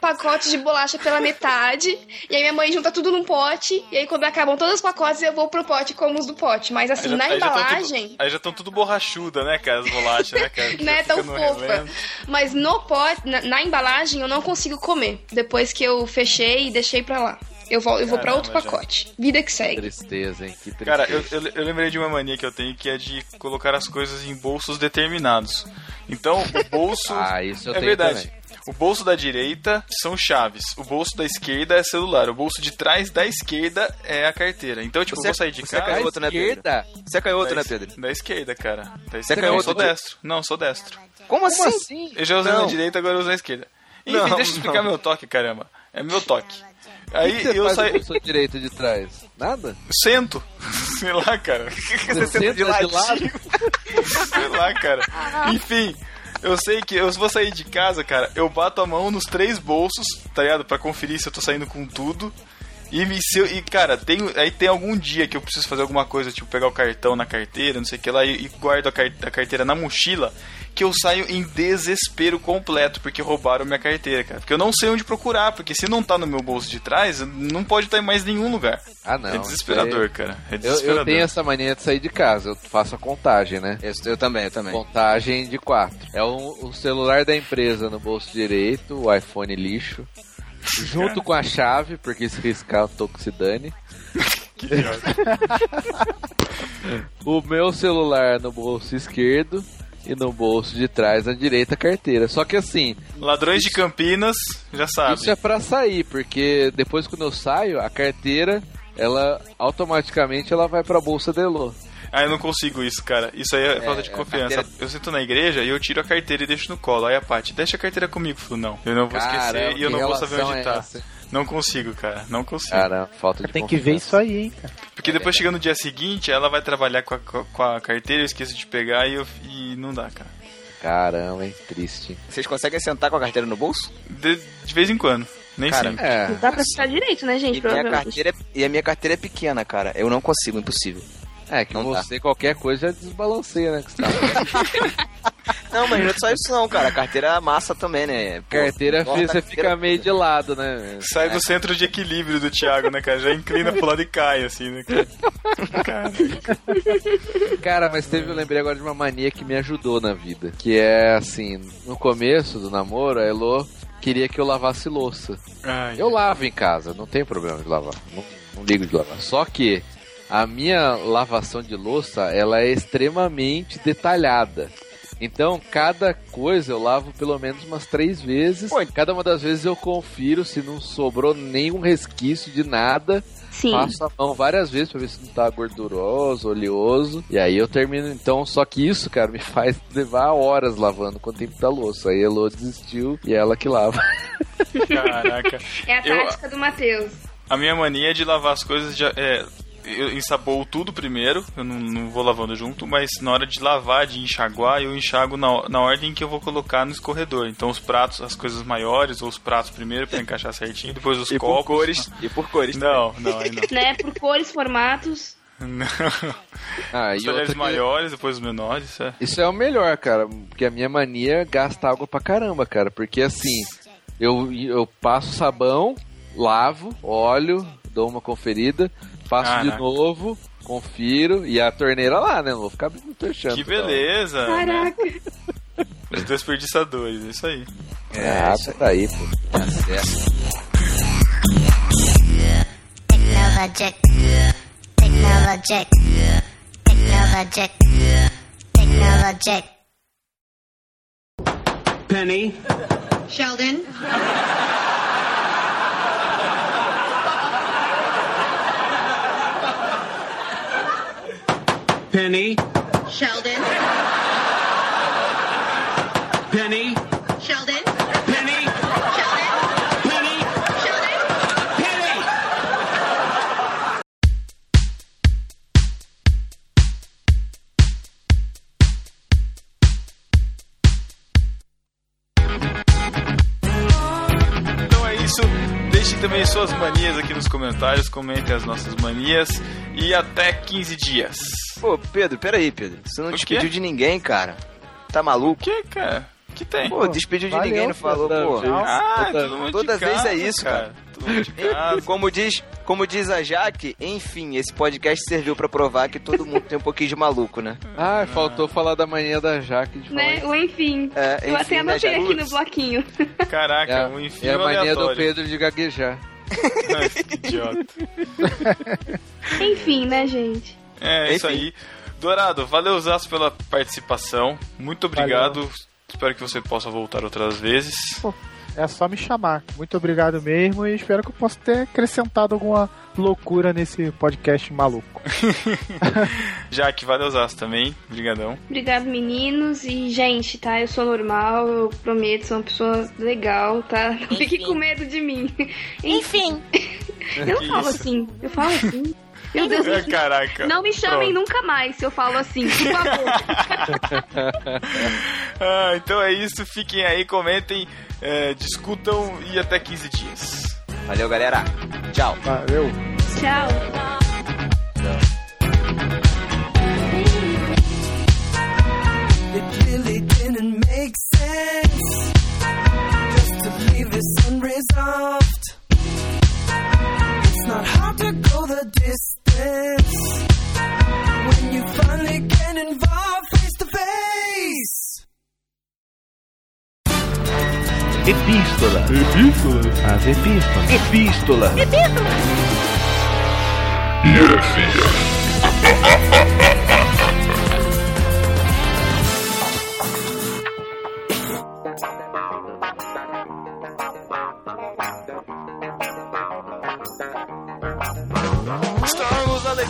pacotes de bolacha pela metade. E aí minha mãe junta tudo num pote. E aí quando acabam todos os pacotes, eu vou pro pote e como os do pote. Mas assim, na aí já tão embalagem. tudo, aí já estão tudo borrachuda, né, cara? As bolachas, né, cara? Que Não é tão fofa. relento. Mas no pote, na, na embalagem, eu não consigo comer. Depois que eu fechei e deixei pra lá. Eu vou, eu vou pra outro Caramba, gente. pacote. Vida que segue. Tristeza, hein? Que tristeza. Cara, eu, eu, eu lembrei de uma mania que eu tenho que é de colocar as coisas em bolsos determinados. Então, o (laughs) bolso. Ah, isso eu é tenho verdade. também. O bolso da direita são chaves. O bolso da esquerda é celular. O bolso de trás da esquerda é a carteira. Então, tipo, Você- eu vou sair de você é casa. canhoto, né, Pedro? Esquerda? Você é canhoto, da, né, Pedro? Da esquerda, cara. Da Você é esquerda. Não, eu sou canhoto? destro. Não, sou destro. Como assim? Como assim? Eu já usei Não. na direita, agora eu uso na esquerda. Enfim, Não, deixa eu explicar não. meu toque, caramba. É meu toque. Aí que que você eu o seu direito de trás? Nada? Sento. (laughs) Sei lá, cara. Você senta de senta de ladinho. (laughs) Sei lá, cara. Enfim. Eu sei que eu vou sair de casa, cara, eu bato a mão nos três bolsos, tá ligado? Pra conferir se eu tô saindo com tudo. E, me, se eu- e cara, tem, aí tem algum dia que eu preciso fazer alguma coisa, tipo pegar o cartão na carteira, não sei o que lá, e, e guardo a, car- a carteira na mochila, que eu saio em desespero completo, porque roubaram minha carteira, cara. Porque eu não sei onde procurar, porque se não tá no meu bolso de trás, não pode estar em mais nenhum lugar. Ah, não. É desesperador, aí- cara. É Eu, desesperador. eu tenho essa mania de sair de casa, eu faço a contagem, né? Eu, eu também, eu também. Contagem de quatro. É o, o celular da empresa no bolso direito, o iPhone lixo. Junto com a chave, porque se riscar eu tô (laughs) que se (laughs) dane. o meu celular no bolso esquerdo e no bolso de trás na direita a carteira. Só que assim, Ladrões de Campinas, já sabe. isso é pra sair, porque depois quando eu saio, a carteira, ela automaticamente ela vai pra bolsa de Elô. Ah, eu não consigo isso, cara. Isso aí é, falta de é, confiança. carteira- Eu sento na igreja e eu tiro a carteira e deixo no colo. Aí a Paty, deixa a carteira comigo. Eu falo, não, eu não vou Caramba, esquecer e eu não vou saber onde é tá. essa? Não consigo, cara. Não consigo. Cara, falta de Tem que ver isso aí, hein, cara. Porque depois chega no dia seguinte, ela vai trabalhar com a, com a carteira, eu esqueço de pegar e, eu, e não dá, cara. Caramba, hein? Triste. Vocês conseguem sentar com a carteira no bolso? De, de vez em quando. Nem Cara, sempre. É. Dá pra ficar direito, né, gente? E, minha carteira é- e a minha carteira é pequena, cara. Eu não consigo, impossível. É, que Não dá. você, qualquer coisa, já desbalanceia, né? tá- (laughs) Não, mas não é só isso não, cara. A carteira é massa também, né? Pô, carteira você carteira- fica meio de lado, né? Sai do centro de equilíbrio do Thiago, né, cara? Já inclina pro lado e cai, assim, né? cara? Cara, mas teve, eu lembrei agora de uma mania que me ajudou na vida. Que é assim, no começo do namoro, a Elo queria que eu lavasse louça. Ai, Eu lavo em casa, não tem problema de lavar. Não, não ligo de lavar. Só que a minha lavação de louça, ela é extremamente detalhada. Então, cada coisa eu lavo pelo menos umas três vezes. Cada uma das vezes eu confiro se não sobrou nenhum resquício de nada. Sim. Passo a mão várias vezes pra ver se não tá gorduroso, oleoso. E aí eu termino. Então, só que isso, cara, me (laughs) faz levar horas lavando com o tempo da louça. Aí a Elo desistiu e é ela que lava. Caraca. É a Eu- tática do Matheus. A minha mania é de lavar as coisas de, é, eu ensaboo tudo primeiro, eu não, não vou lavando junto, mas na hora de lavar, de enxaguar, eu enxago na, na ordem que eu vou colocar no escorredor. Então os pratos, as coisas maiores, ou os pratos primeiro pra encaixar certinho, depois os E copos. por cores. (laughs) E por cores. Não, não, aí não. Né? Por cores, formatos. não. Ah, Os e talheres outra que- maiores, depois os menores. É. Isso é o melhor, cara, porque a minha mania gasta água pra caramba, cara, porque assim, eu, eu passo sabão, lavo, olho, dou uma conferida, faço de Caraca. novo, confiro, e a torneira lá, né? Não vou ficar abrindo e fechando. Que hora. beleza! Né? Caraca. Os desperdiçadores, é isso aí. Ah, tá daí, pô. Tá certo. Technologic. Technologic. Technologic. Technologic. Penny. Sheldon. Penny. Sheldon. Penny. Sheldon. Penny. Sheldon. Penny. Sheldon. Penny. Então é isso. Deixe também suas manias aqui nos comentários, comentem as nossas manias e até 15 dias. Pô, Pedro, peraí, Pedro. Você não O quê? despediu de ninguém, cara. Tá maluco? O que, cara? O que tem? Pô, despediu de valeu, ninguém, não falou, pô. Ah, Toda- todo mundo toda de vez casa, é isso, cara. Casa. Como diz, como diz a Jaque, enfim, esse podcast serviu pra provar que todo mundo tem um pouquinho de maluco, né? (laughs) Ah, faltou falar da manhã da Jaque de Né? falar. O enfim. É, Eu enfim, até né, anotei aqui no bloquinho. (laughs) Caraca, É, um enfim é a mania do. Pedro de gaguejar. (laughs) que idiota. enfim, né, gente? É, isso Enfim. aí. Dourado, valeu Zaço pela participação. Muito obrigado. Espero que você possa voltar outras vezes. É só me chamar. Muito obrigado mesmo e espero que eu possa ter acrescentado alguma loucura nesse podcast maluco. (laughs) (laughs) Jaque, valeu Zaço também. Obrigadão. Obrigado, meninos. E, gente, tá? Eu sou normal, eu prometo, sou uma pessoa legal, tá? Não (laughs) fique com medo de mim. Enfim. Eu não Que falo isso? assim. Eu falo assim. Meu Deus, É, Caraca. não me chamem Pronto. nunca mais se eu falo assim, por favor. (laughs) Ah, então é isso, fiquem aí, comentem, é, discutam e até 15 dias. Valeu, galera. Tchau. Valeu. Tchau. It really didn't make sense just to leave this unresolved. It's not hard to go the distance when you finally get involved face to face. Epístola. Epístola. As epístolas. Epístola. Estamos na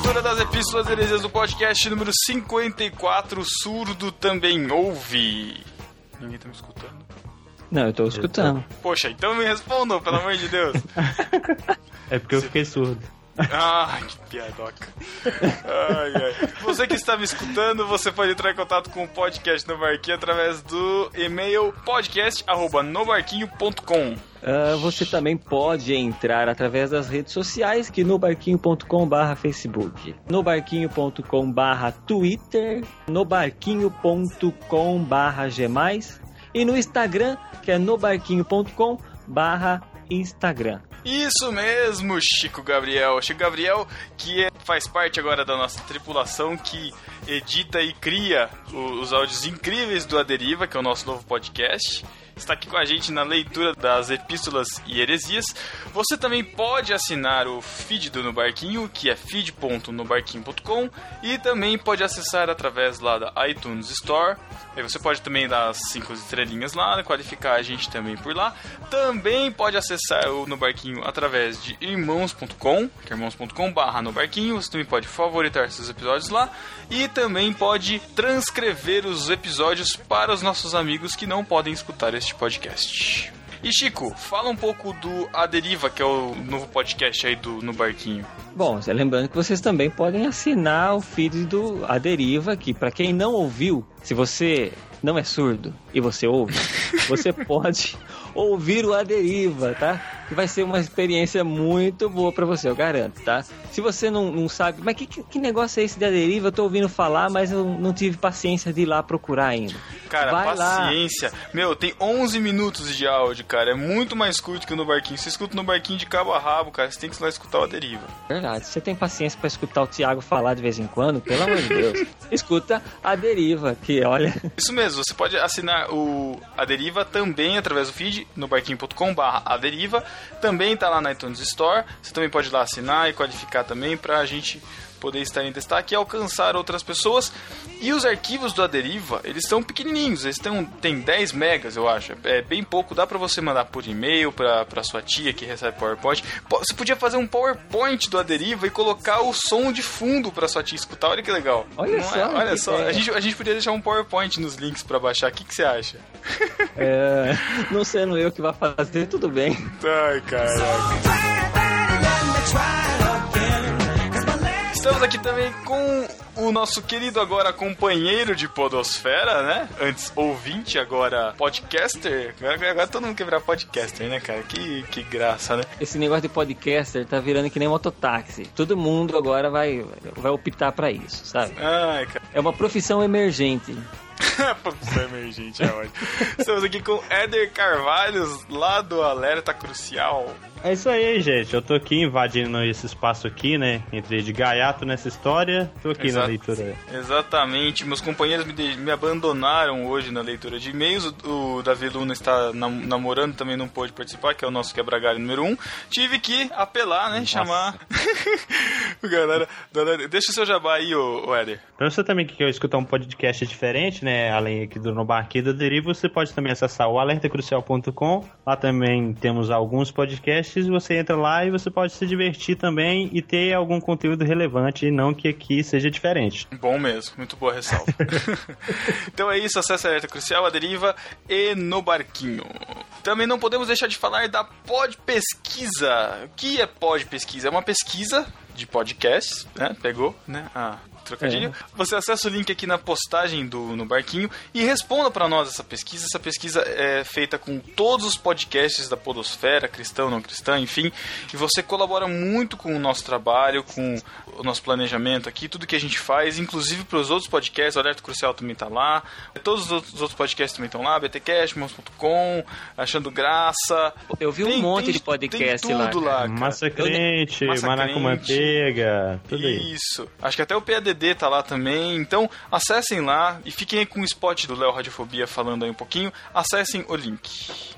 leitura das epístolas heresias do podcast número 54, Surdo Também Ouve. Ninguém tá me escutando? Não, eu tô escutando. Poxa, então me respondam, pelo amor de Deus. (laughs) É porque eu fiquei surdo. Ai, que piadoca. Ai, ai. Você que está me escutando, você pode entrar em contato com o podcast No Barquinho através do e-mail podcast.nobarquinho.com. Ah, você também pode entrar através das redes sociais, que no barquinho.com barra Facebook, no barquinho.com barra Twitter, no barquinho.com barra Gmais e no Instagram, que é no barquinho.com barra Instagram. Isso mesmo, Chico Gabriel. Chico Gabriel, que é- faz parte agora da nossa tripulação, que edita e cria o- os áudios incríveis do Aderiva, que é o nosso novo podcast. Está aqui com a gente na leitura das epístolas e heresias. Você também pode assinar o feed do No Barquinho, que é feed.nobarquinho.com, e também pode acessar através lá da iTunes Store. Aí você pode também dar as cinco estrelinhas lá, qualificar a gente também por lá. Também pode acessar o No Barquinho através de irmãos.com, que é irmãos.com barra no barquinho. Você também pode favoritar esses episódios lá. E também pode transcrever os episódios para os nossos amigos que não podem escutar este podcast. E Chico, fala um pouco do A Deriva, que é o novo podcast aí do No Barquinho. Bom, lembrando que vocês também podem assinar o feed do A Deriva, que para quem não ouviu, se você não é surdo e você ouve, (laughs) você pode ouvir o A Deriva, tá? Que vai ser uma experiência muito boa para você, eu garanto, tá? Se você não, não sabe, mas que, que, negócio é esse de A Deriva? Eu tô ouvindo falar, mas eu não tive paciência de ir lá procurar ainda. Cara, Vai lá. paciência. Meu, tem 11 minutos de áudio, cara. É muito mais curto que No Barquinho. Você escuta no Barquinho de cabo a rabo, cara. Você tem que ir lá escutar o A Deriva. Verdade, você tem paciência pra escutar o Thiago falar de vez em quando, pelo amor de Deus. (laughs) Escuta a deriva, que olha. Isso mesmo, você pode assinar o A Deriva também através do feed no barquinho.com barra A Deriva. Também tá lá na iTunes Store. Você também pode ir lá assinar e qualificar também pra gente poder estar em destaque e alcançar outras pessoas. E os arquivos do A Deriva, eles são pequenininhos, eles têm, têm 10 megas, eu acho. É bem pouco, dá pra você mandar por e-mail pra, pra sua tia que recebe PowerPoint. Po- Você podia fazer um PowerPoint do A Deriva e colocar o som de fundo pra sua tia escutar. Olha que legal. Olha Não só, é? Olha só, ideia. a gente, a gente podia deixar um PowerPoint nos links pra baixar. O que, que você acha? É, não sendo eu que vai fazer, tudo bem. Ai, caraca. Estamos aqui também com o nosso querido agora companheiro de podosfera, né? Antes ouvinte, agora podcaster. Agora, agora todo mundo quer virar podcaster, né, cara? Que, que graça, né? Esse negócio de podcaster tá virando que nem mototáxi. Todo mundo agora vai, vai optar pra isso, sabe? Ai, cara. É uma profissão emergente. (laughs) Profissão emergente, é ótimo. Estamos aqui com Éder Carvalhos, lá do Alerta Crucial. É isso aí, gente. Eu tô aqui invadindo esse espaço aqui, né? Entrei de gaiato nessa história. Tô aqui Exato. na leitura. Exatamente. Meus companheiros me, de- me abandonaram hoje na leitura de e-mails. O, o Davi Luna está nam- namorando, também não pôde participar, que é o nosso quebra-galho número um. Tive que apelar, né? Chamar. (laughs) galera, galera, deixa o seu jabá aí, ô, ô Éder. Pra você também que quer escutar um podcast diferente, né? Além aqui do No Barquinho da Deriva, você pode também acessar o alertacrucial.com. Lá também temos alguns podcasts. Você entra lá e você pode se divertir também e ter algum conteúdo relevante, não que aqui seja diferente. Bom mesmo, muito boa ressalva. (laughs) então é isso, acesse a Alerta Crucial, a Deriva e no Barquinho. Também não podemos deixar de falar da Pod Pesquisa. O que é Pod Pesquisa? É uma pesquisa de podcasts, né? Pegou, né? A trocadilho. Você acessa o link aqui na postagem do no barquinho e responda para nós essa pesquisa. Essa pesquisa é feita com todos os podcasts da Podosfera, cristão, não cristã, enfim. E você colabora muito com o nosso trabalho, com o nosso planejamento aqui, tudo que a gente faz, inclusive para os outros podcasts. O Alerta Crucial também tá lá. Todos os outros, os outros podcasts também estão lá. BTcast, Mons.com, Achando Graça. Eu vi um monte de podcast tem tudo lá, lá. Massa crente, Massa maná com manteiga, tudo aí. Isso. Acho que até o Tá lá também. Então, acessem lá e fiquem com o spot do Léo Radiofobia falando aí um pouquinho. Acessem o link.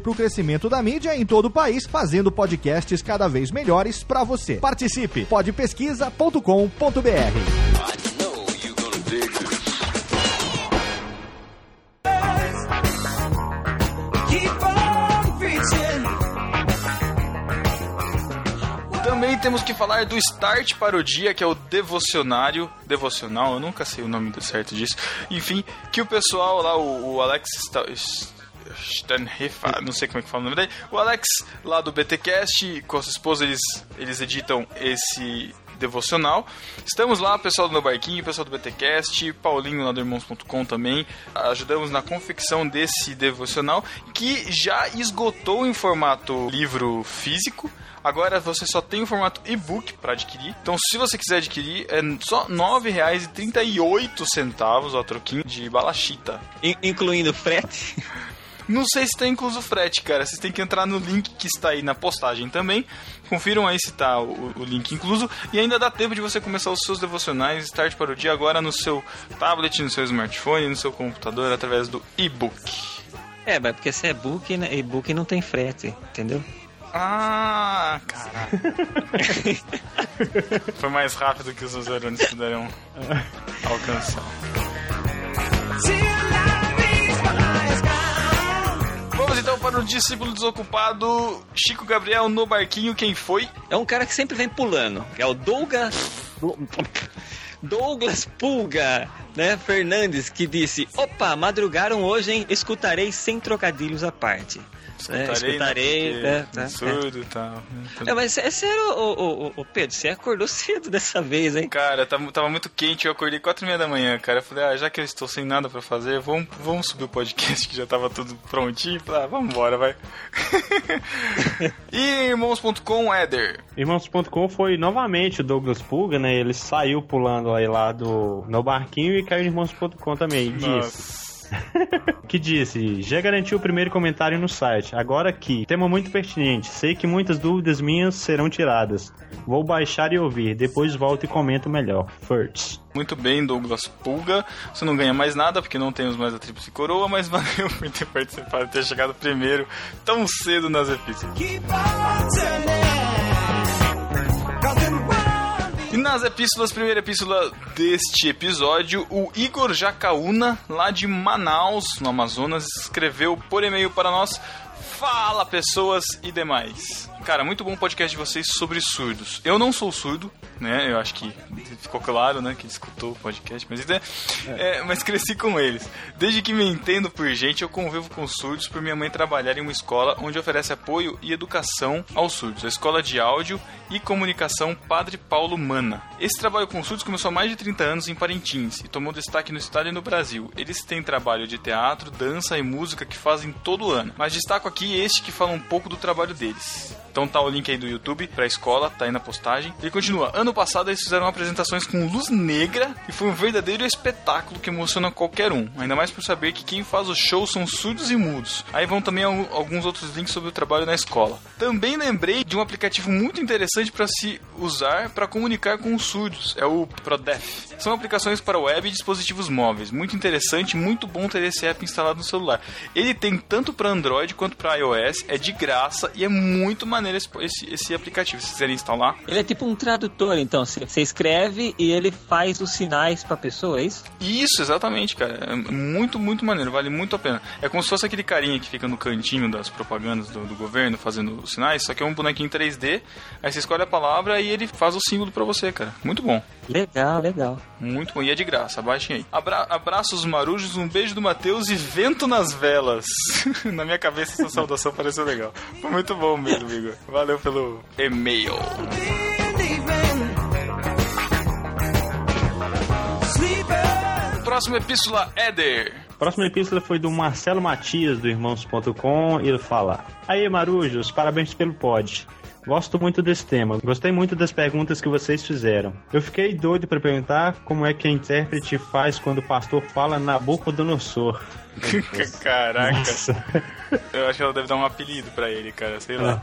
para o crescimento da mídia em todo o país, fazendo podcasts cada vez melhores para você. Participe! podpesquisa.com.br. Também temos que falar do Start para o Dia, que é o devocionário, devocional, eu nunca sei o nome certo disso. Enfim, que o pessoal lá, o, o Alex Sta- Sternhefa, não sei como é que fala o nome dele, o Alex lá do BTcast, com a sua esposa, eles, eles editam esse devocional. Estamos lá, pessoal do meu barquinho, pessoal do BTcast, Paulinho lá do Irmãos.com também. Ajudamos na confecção desse devocional que já esgotou em formato livro físico. Agora você só tem o formato e-book para adquirir. Então, se você quiser adquirir, é só R$ 9,38 o troquinho de balachita. In- incluindo frete. (laughs) Não sei se tá incluso frete, cara. Vocês têm que entrar no link que está aí na postagem também. Confiram aí se tá o, o link incluso. E ainda dá tempo de você começar os seus devocionais Start para o dia agora no seu tablet, no seu smartphone, no seu computador, através do e-book. É, mas porque se é book, né, e-book não tem frete, entendeu? Ah, caralho. (laughs) Foi mais rápido que os usuários puderam alcançar. Vamos então para o discípulo desocupado Chico Gabriel no barquinho. Quem foi? É um cara que sempre vem pulando. É o Douglas. Douglas Pulga, né? Fernandes, que disse: Opa, madrugaram hoje, hein? Escutarei sem trocadilhos à parte. É, escutarei, né? Porque tá, Surdo e tal. É, mas é sério, ô, ô, ô, ô, Pedro, você acordou (laughs) cedo dessa vez, hein? Cara, tava, tava muito quente, eu acordei quatro e meia da manhã, cara. Eu falei, ah, já que eu estou sem nada pra fazer, vamos, vamos subir o podcast que já tava tudo prontinho. Falei, ah, vamos embora, vai. (laughs) e irmãos.com, Éder. Irmãos.com foi novamente o Douglas Pulga, né? Ele saiu pulando aí lá do no barquinho e caiu em Irmãos.com também. Disse. (laughs) que disse, já garantiu o primeiro comentário no site. Agora aqui, tema muito pertinente. Sei que muitas dúvidas minhas serão tiradas. Vou baixar e ouvir, depois volto e comento melhor. First. Muito bem, Douglas Pulga. Você não ganha mais nada porque não temos mais a Tríplice Coroa, mas (laughs) valeu por ter participado, ter chegado primeiro tão cedo nas epístolas. Nas epístolas, primeira epístola deste episódio, o Igor Jacaúna, lá de Manaus, no Amazonas, escreveu por e-mail para nós. Fala, pessoas e demais. Cara, muito bom podcast de vocês sobre surdos. Eu não sou surdo, né? Eu acho que ficou claro, né? Que escutou o podcast, mas, é, é, mas cresci com eles. Desde que me entendo por gente, eu convivo com surdos por minha mãe trabalhar em uma escola onde oferece apoio e educação aos surdos. A Escola de Áudio e Comunicação Padre Paulo Mana. Esse trabalho com surdos começou há mais de 30 anos em Parintins e tomou destaque no estado e no Brasil. Eles têm trabalho de teatro, dança e música que fazem todo ano. Mas destaco aqui este que fala um pouco do trabalho deles. Então tá o link aí do YouTube pra escola, tá aí na postagem. Ele continua. Ano passado eles fizeram apresentações com luz negra e foi um verdadeiro espetáculo que emociona qualquer um. Ainda mais por saber que quem faz o show são surdos e mudos. Aí vão também al- alguns outros links sobre o trabalho na escola. Também lembrei de um aplicativo muito interessante para se usar para comunicar com os surdos. É o ProDef. São aplicações para web e dispositivos móveis. Muito interessante, muito bom ter esse app instalado no celular. Ele tem tanto para Android quanto para iOS, é de graça e é muito maneiro esse, esse, esse aplicativo. Se quiserem instalar. Ele é tipo um tradutor, então. Você escreve e ele faz os sinais pra pessoa, é isso? Isso, exatamente, cara. É muito, muito maneiro. Vale muito a pena. É como se fosse aquele carinha que fica no cantinho das propagandas do, do governo fazendo os sinais, só que é um bonequinho 3D. Aí você escolhe a palavra e ele faz o símbolo pra você, cara. Muito bom. Legal, legal. Muito bom. E é de graça, baixem aí. Abra abraços marujos, um beijo do Matheus e vento nas velas. (laughs) Na minha cabeça essa saudação pareceu legal. Foi muito bom mesmo, Igor. Valeu pelo e-mail. Próxima epístola, Éder. Próxima epístola foi do Marcelo Matias, do Irmãos.com, e ele fala: Aí, Marujos, parabéns pelo pod. Gosto muito desse tema. Gostei muito das perguntas que vocês fizeram. Eu fiquei doido para perguntar como é que a intérprete faz quando o pastor fala Nabucodonosor. Caraca. (laughs) Nossa. Eu acho que ela deve dar um apelido pra ele, cara. Sei lá.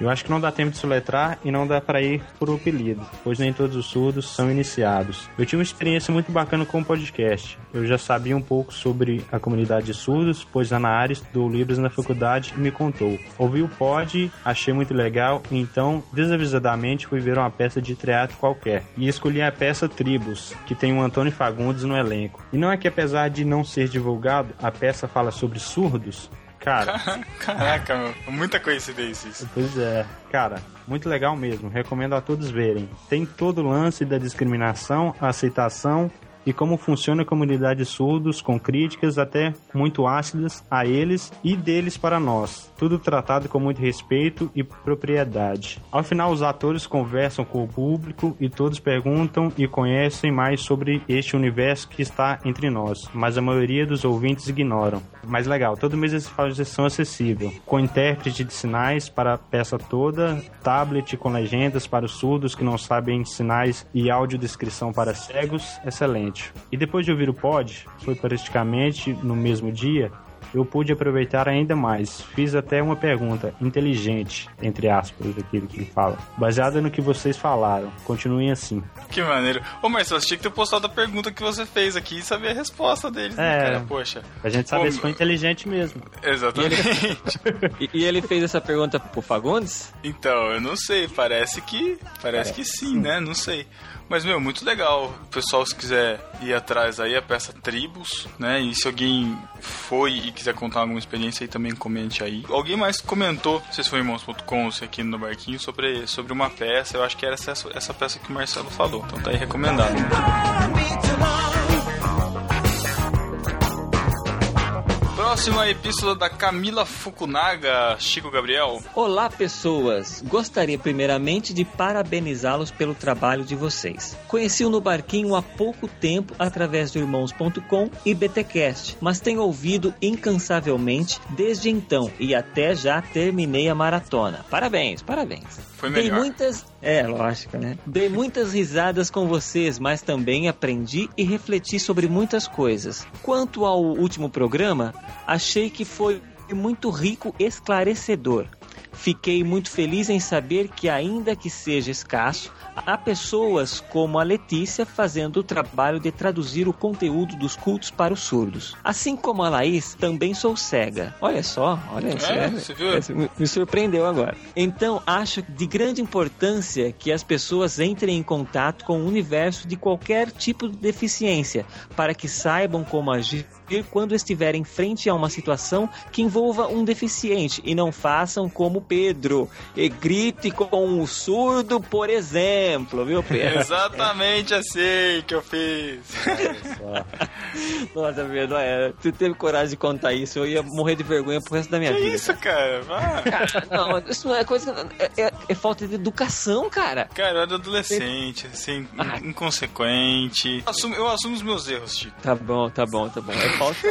Eu acho que não dá tempo de soletrar e não dá para ir por apelido, pois nem todos os surdos são iniciados. Eu tive uma experiência muito bacana com o podcast. Eu já sabia um pouco sobre a comunidade de surdos, pois a Ana área estudou livros na faculdade e me contou. Ouvi o pod, achei muito legal, então, desavisadamente, fui ver uma peça de teatro qualquer. E escolhi a peça Tribos, que tem o Antônio Fagundes no elenco. E não é que apesar de não ser divulgado, a peça fala sobre surdos, Cara, (laughs) Caraca, meu. Muita coincidência isso. Pois é, cara, muito legal mesmo. Recomendo a todos verem. Tem todo o lance da discriminação, aceitação e como funciona a comunidade de surdos, com críticas até muito ácidas a eles e deles para nós. Tudo tratado com muito respeito e propriedade. Ao final, os atores conversam com o público e todos perguntam e conhecem mais sobre este universo que está entre nós, mas a maioria dos ouvintes ignoram. Mas legal, todo mês eles fazem sessão acessível, com intérprete de sinais para a peça toda, tablet com legendas para os surdos que não sabem sinais e audiodescrição para cegos, excelente. E depois de ouvir o pod, foi praticamente no mesmo dia, eu pude aproveitar ainda mais. Fiz até uma pergunta inteligente, entre aspas, daquilo que ele fala, baseada no que vocês falaram. Continuem assim. Que maneiro. Ô, Marcelo, você tinha que ter postado a pergunta que você fez aqui e saber a resposta deles, né, É. cara? Poxa. A gente saber Pô, se foi inteligente mesmo. Exatamente. (laughs) E, e ele fez essa pergunta pro Fagundes? Então, eu não sei, parece que. Parece que sim, né? Não sei. Mas, meu, muito legal. O pessoal, se quiser ir atrás aí, a peça Tribos, né? E se alguém foi e quiser contar alguma experiência aí, também comente aí. Alguém mais comentou, se foi irmãos.com ou se aqui no Barquinho, sobre, sobre uma peça. Eu acho que era essa, essa peça que o Marcelo falou. Então tá aí recomendado. Próxima epístola da Camila Fukunaga, Chico Gabriel. Olá, pessoas! Gostaria primeiramente de parabenizá-los pelo trabalho de vocês. Conheci o No Barquinho há pouco tempo através do Irmãos.com e BTcast, mas tenho ouvido incansavelmente desde então e até já terminei a maratona. Parabéns, parabéns. Foi Dei melhor. muitas. É, lógico, né? Dei muitas risadas com vocês, mas também aprendi e refleti sobre muitas coisas. Quanto ao último programa, achei que foi muito rico e esclarecedor. Fiquei muito feliz em saber que, ainda que seja escasso, há pessoas como a Letícia fazendo o trabalho de traduzir o conteúdo dos cultos para os surdos. Assim como a Laís, também sou cega. Olha só, olha isso. É, viu? é- me- me surpreendeu agora. Então, acho de grande importância que as pessoas entrem em contato com o universo de qualquer tipo de deficiência, para que saibam como agir quando estiverem frente a uma situação que envolva um deficiente e não façam como Pedro e grite com o surdo, por exemplo, viu, Pedro? (laughs) Exatamente assim que eu fiz. (laughs) Nossa, Pedro, é, tu teve coragem de contar isso, eu ia morrer de vergonha pro resto da minha que vida. isso, cara? Cara, não, isso não é coisa. É, é- é falta de educação, cara. Cara, eu era adolescente, assim, Ah. in- inconsequente. Eu assumo, eu assumo os meus erros, Chico. Tá bom, tá bom, tá bom. É falta.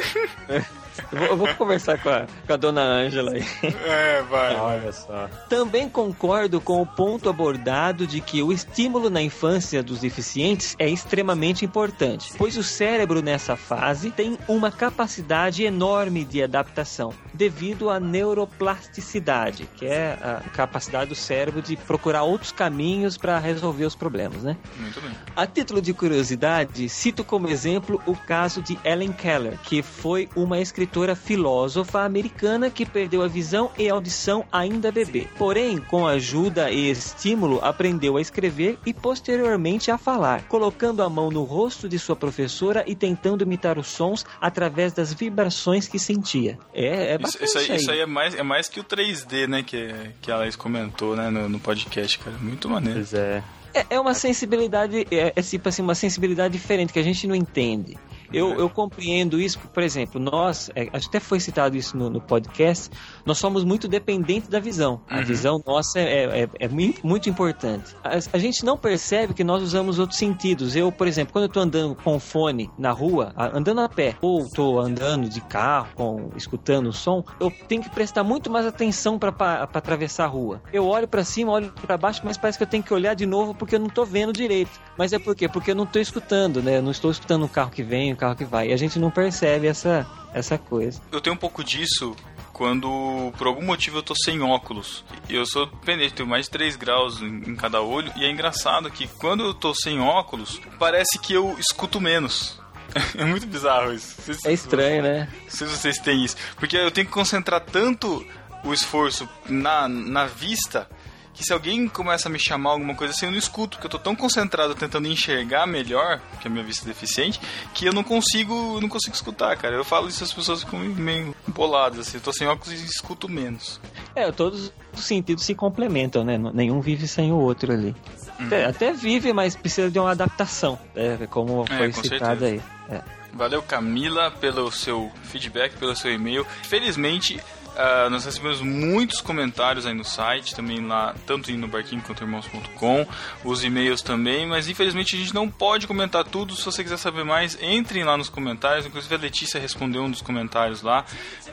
(laughs) Eu vou, eu vou conversar com a, com a dona Ângela aí. É, vai. Olha só. Também concordo com o ponto abordado de que o estímulo na infância dos deficientes é extremamente importante, pois o cérebro nessa fase tem uma capacidade enorme de adaptação, devido à neuroplasticidade, que é a capacidade do cérebro de procurar outros caminhos para resolver os problemas, né? Muito bem. A título de curiosidade, cito como exemplo o caso de Ellen Keller, que foi uma escritora escritora filósofa americana que perdeu a visão e audição ainda bebê. Porém, com ajuda e estímulo, aprendeu a escrever e posteriormente a falar, colocando a mão no rosto de sua professora e tentando imitar os sons através das vibrações que sentia. É, é Isso, bastante isso aí, aí. isso aí é, mais, é mais que o 3D, né? Que, que a Laís comentou né, no, no podcast, cara. Muito maneiro. Pois é. É, é uma sensibilidade, é, é tipo assim, uma sensibilidade diferente que a gente não entende. Eu, eu compreendo isso, por exemplo, nós, é, até foi citado isso no, no podcast, nós somos muito dependentes da visão. A Uhum. visão nossa é, é, é muito, muito importante. A, a gente não percebe que nós usamos outros sentidos. Eu, por exemplo, quando eu tô andando com fone na rua, andando a pé, ou tô andando de carro, com, escutando o som, eu tenho que prestar muito mais atenção para atravessar a rua. Eu olho para cima, olho para baixo, mas parece que eu tenho que olhar de novo porque eu não tô vendo direito. Mas é por quê? Porque eu não tô escutando, né? Eu não estou escutando o carro que vem, o carro que vai. E a gente não percebe essa, essa coisa. Eu tenho um pouco disso quando, por algum motivo, eu tô sem óculos. Eu sou dependente, tenho mais de 3 graus em, em cada olho. E é engraçado que quando eu tô sem óculos, parece que eu escuto menos. (laughs) É muito bizarro isso. É estranho, né? Não sei se vocês têm isso. Porque eu tenho que concentrar tanto o esforço na, na vista que se alguém começa a me chamar alguma coisa assim, eu não escuto, porque eu tô tão concentrado tentando enxergar melhor, que a minha vista é deficiente, que eu não consigo, não consigo escutar, cara. Eu falo isso as pessoas ficam meio boladas, assim, eu tô sem óculos e escuto menos. É, todos os sentidos se complementam, né? Nenhum vive sem o outro ali. Uhum. Até, até vive, mas precisa de uma adaptação, né? Como É, foi com citado aí. certeza. É. Valeu, Camila, pelo seu feedback, pelo seu e-mail. Felizmente, ah, nós recebemos muitos comentários aí no site, também lá, tanto no barquinho quanto irmãos.com, os e-mails também, mas infelizmente a gente não pode comentar tudo. Se você quiser saber mais, entrem lá nos comentários. Inclusive a Letícia respondeu um dos comentários lá.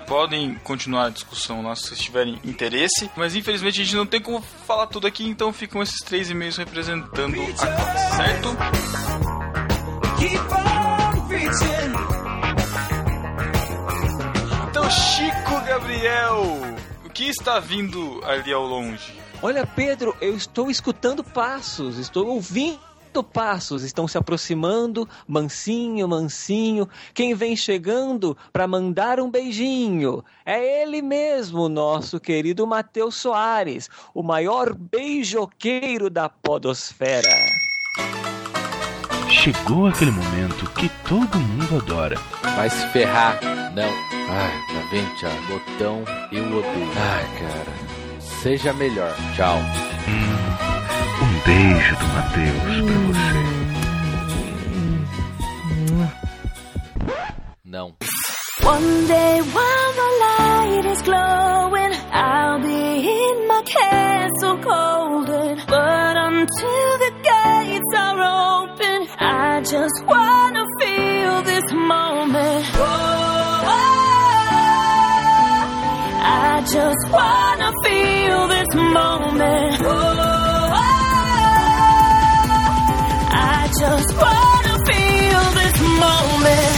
Podem continuar a discussão lá se vocês tiverem interesse, mas infelizmente a gente não tem como falar tudo aqui, então ficam esses três e-mails representando a classe, certo? Keep Gabriel, o que está vindo ali ao longe? Olha, Pedro, eu estou escutando passos, estou ouvindo passos, estão se aproximando, mansinho, mansinho. Quem vem chegando para mandar um beijinho? É ele mesmo, nosso querido Matheus Soares, o maior beijoqueiro da podosfera. Chegou aquele momento que todo mundo adora. Vai se ferrar. Não. Ai, tá vendo, Thiago? Botão, eu odeio. Ai, cara. Seja melhor. Tchau. Um beijo do Matheus pra você. Não. One day while the light is glowing, I'll be in my castle golden. But until the gates are open, I just wanna feel this moment. I just wanna feel this moment. Oh, I just wanna feel this moment.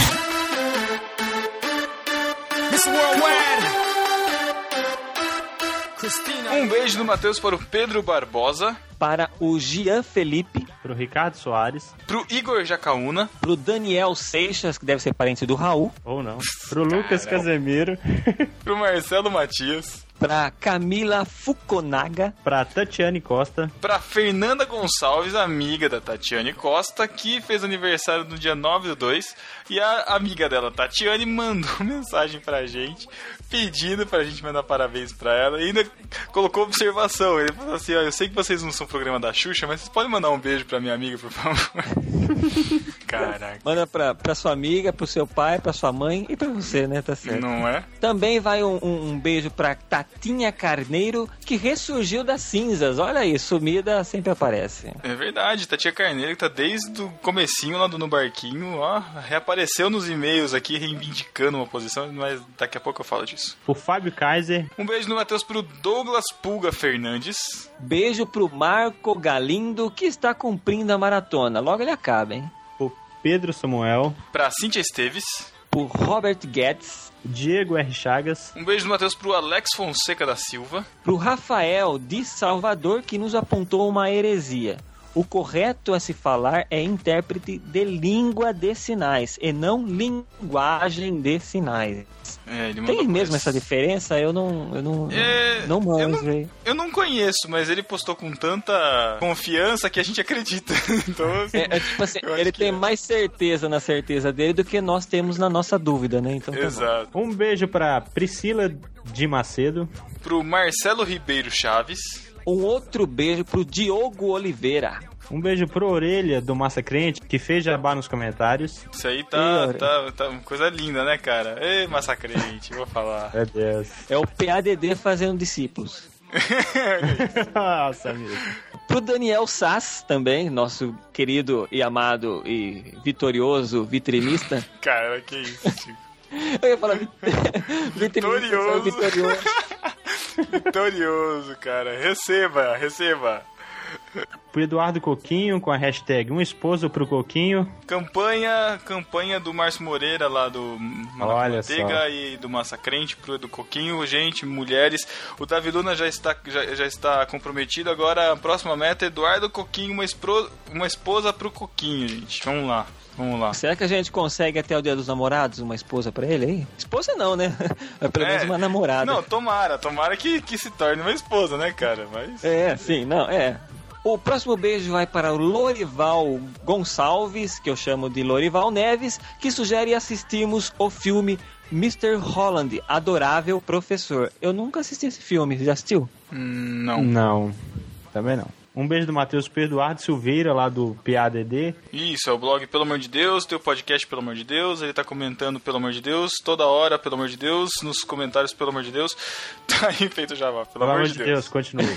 Miss Worldwide! Um beijo do Matheus para o Pedro Barbosa. Para o Gian Felipe. Pro Ricardo Soares. Pro Igor Jacaúna. Pro Daniel Seixas, que deve ser parente do Raul. Ou não. Pro Lucas Casemiro. (laughs) Pro Marcelo Matias. Pra Camila Fukunaga. Pra Tatiane Costa. Pra Fernanda Gonçalves, amiga da Tatiane Costa, que fez aniversário no dia 9 do 2. E a amiga dela, Tatiane, (laughs) mandou mensagem pra gente, pedindo pra gente mandar parabéns pra ela. E ainda colocou observação. Ele falou assim: ó, eu sei que vocês não são programa da Xuxa, mas vocês podem mandar um beijo pra minha amiga, por favor. (laughs) Caraca. Manda pra, pra sua amiga, pro seu pai, pra sua mãe e pra você, né? Tá certo. Não é? Também vai um, um- um beijo pra Tatinha Carneiro, que ressurgiu das cinzas. Olha aí, sumida sempre aparece. É verdade, Tatia Carneiro que tá desde o comecinho lá do No Barquinho, ó, reapareceu nos e-mails aqui reivindicando uma posição, mas daqui a pouco eu falo disso. Pro Fábio Kaiser. Um beijo no Matheus pro Douglas Pulga Fernandes. Beijo pro Marco Galindo, que está cumprindo a maratona. Logo ele acaba, hein? Pro Pedro Samuel. Pra Cintia Esteves. Pro Robert Guedes. Diego R. Chagas. Um beijo do Matheus pro Alex Fonseca da Silva. Pro Rafael de Salvador, que nos apontou uma heresia. O correto a se falar é intérprete de língua de sinais e não linguagem de sinais. É, ele Tem mesmo essa diferença? Eu não, eu não, É, não eu manjo. hein? Eu não conheço, mas ele postou com tanta confiança que a gente (laughs) acredita. Então, assim, É, é tipo assim, eu ele tem é. mais certeza na certeza dele do que nós temos na nossa dúvida, né? Então, tá. Exato. Um beijo pra Priscila de Macedo. Pro Marcelo Ribeiro Chaves. Um outro beijo pro Diogo Oliveira. Um beijo pro Orelha do Massa Crente, que fez jabá nos comentários. Isso aí tá, Ih, tá, tá uma coisa linda, né, cara? Ei, massacrente, vou falar. Meu Deus. É o PADD fazendo discípulos. (laughs) Nossa, amigo. Pro Daniel Sass também, nosso querido e amado e vitorioso vitrinista. Cara, que isso, Chico. (laughs) Eu ia falar Vitorioso. vitorioso. (laughs) Vitorioso, cara. Receba, receba. Pro Eduardo Coquinho com a hashtag Um Esposo pro Coquinho. Campanha, campanha do Márcio Moreira lá do Olha Manteiga só. e do Massacrente pro do Coquinho, gente, mulheres. O Davi Luna já está, já, já está comprometido. Agora a próxima meta é Eduardo Coquinho, uma, espro, uma esposa pro Coquinho, gente. Vamos lá, vamos lá. Será que a gente consegue até o dia dos namorados uma esposa pra ele aí? Esposa não, né? (laughs) É pelo menos É. uma namorada. Não, tomara, tomara que, que se torne uma esposa, né, cara? Mas. É, sim, não, é. O próximo beijo vai para o Lorival Gonçalves, que eu chamo de Lorival Neves, que sugere assistirmos o filme Mr. Holland, Adorável Professor. Eu nunca assisti esse filme, já assistiu? Hum, não. Não, também não. Um beijo do Matheus pro Eduardo Silveira, lá do PADD. Isso, é o blog Pelo Amor de Deus, tem o podcast Pelo Amor de Deus, ele tá comentando Pelo Amor de Deus, toda hora, pelo amor de Deus, nos comentários, pelo amor de Deus. (laughs) Tá aí feito já, pelo, Pelo amor de Deus, continua. (laughs)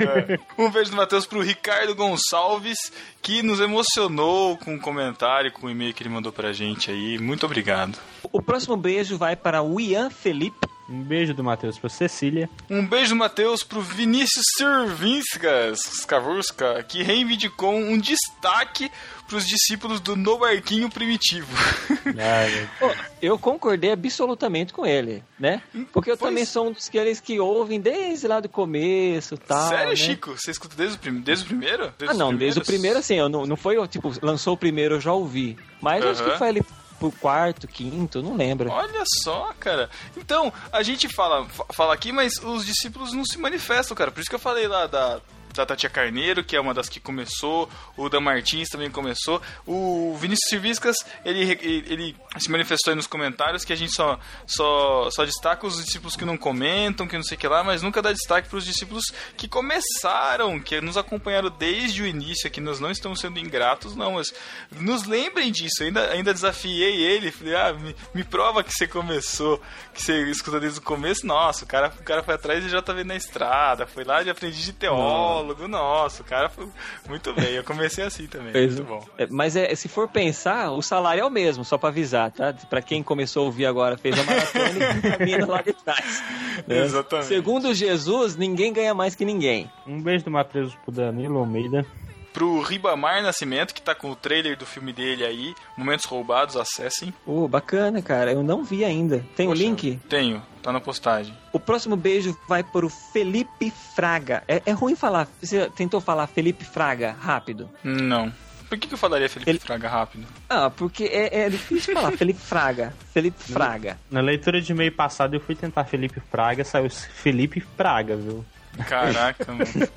É. Um beijo do Matheus pro Ricardo Gonçalves, que nos emocionou com o comentário, com o e-mail que ele mandou pra gente aí. Muito obrigado. O próximo beijo vai para o Ian Felipe. Um beijo do Matheus pra Cecília. Um beijo do Matheus pro Vinícius Servinskas, Skavurska, que reivindicou um destaque pros discípulos do No Barquinho Primitivo. (laughs) Pô, eu concordei absolutamente com ele, né? Porque eu Pois- também sou um dos aqueles que ouvem desde lá do começo tal. Sério, né? Chico? Você escuta desde o, prim- desde o primeiro? Ah, não, desde o primeiro, assim, eu não, não foi, tipo, lançou o primeiro, eu já ouvi. Mas acho que foi ali pro quarto, quinto, não lembro. Olha só, cara. Então, a gente fala, fa- fala aqui, mas os discípulos não se manifestam, cara. Por isso que eu falei lá da, da Tatia Carneiro, que é uma das que começou, o da Martins também começou. O Vinícius Serviscas, ele, ele, se manifestou aí nos comentários que a gente só, só, só destaca os discípulos que não comentam, que não sei o que lá, mas nunca dá destaque para os discípulos que começaram, que nos acompanharam desde o início, que nós não estamos sendo ingratos, não, mas nos lembrem disso. Eu ainda, ainda desafiei ele, falei, ah, me, me prova que você começou, que você escuta desde o começo. Nossa, o cara, o cara foi atrás e já tá vendo na estrada, foi lá de aprendiz de teólogo, nossa, o cara foi muito bem. Eu comecei assim também, Pois muito bom. é, Mas é, se for pensar, o salário é o mesmo, só pra avisar, tá? Pra quem começou a ouvir agora, fez a maratona e (laughs) caminha lá de trás. né? Exatamente. Segundo Jesus, ninguém ganha mais que ninguém. Um beijo do Matheus pro Danilo Almeida. Pro Ribamar Nascimento, que tá com o trailer do filme dele aí, Momentos Roubados, acessem. Pô, bacana, cara. Eu não vi ainda. Tem o link? Tenho, tá na postagem. O próximo beijo vai para o Felipe Fraga. É, é ruim falar. Você tentou falar Felipe Fraga rápido? Não. Por que, que eu falaria Felipe Fraga rápido? Ah, porque é, é difícil falar Felipe Fraga. Felipe Fraga. Na leitura de e-mail passado eu fui tentar Felipe Fraga, saiu Felipe Fraga, viu? Caraca, mano.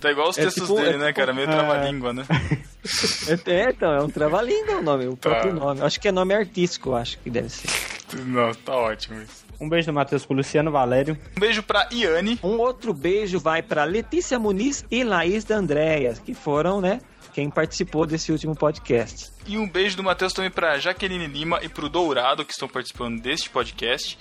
Tá igual os É textos tipo- dele, é né, tipo- cara? Meio É. trava-língua, né? (laughs) É, então, é um trava-língua o nome, o próprio Tá. nome. Acho que é nome artístico, acho que deve ser. Não, tá ótimo isso. Um beijo do Matheus pro Luciano Valério. Um beijo pra Iane. Um outro beijo vai para Letícia Muniz e Laís da Andréas, que foram, né, quem participou desse último podcast. E um beijo do Matheus também pra Jaqueline Lima e pro Dourado, que estão participando deste podcast.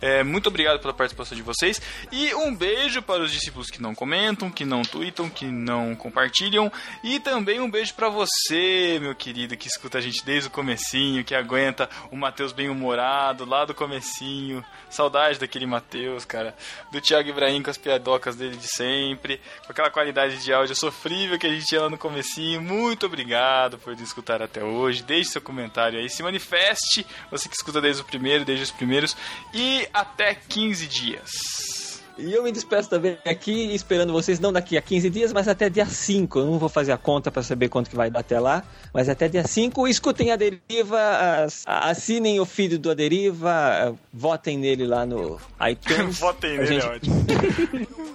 É, muito obrigado pela participação de vocês. E um beijo para os discípulos que não comentam, que não tweetam, que não compartilham. E também um beijo para você, meu querido, que escuta a gente desde o comecinho, que aguenta o Matheus bem-humorado lá do comecinho. Saudade daquele Matheus, cara. Do Thiago Ibrahim com as piadocas dele de sempre. Com aquela qualidade de áudio sofrível que a gente tinha lá no comecinho. Muito obrigado por escutar até hoje. Deixe seu comentário aí. Se manifeste. Você que escuta desde o primeiro, desde os primeiros. E até 15 dias. E eu me despeço também aqui, esperando vocês, não daqui a 15 dias, mas até dia 5. Eu não vou fazer a conta para saber quanto que vai dar até lá, mas até dia 5. Escutem a Deriva, as- assinem o feed do A Deriva, votem nele lá no iTunes. (laughs) Votem nele, gente- é ótimo. (laughs)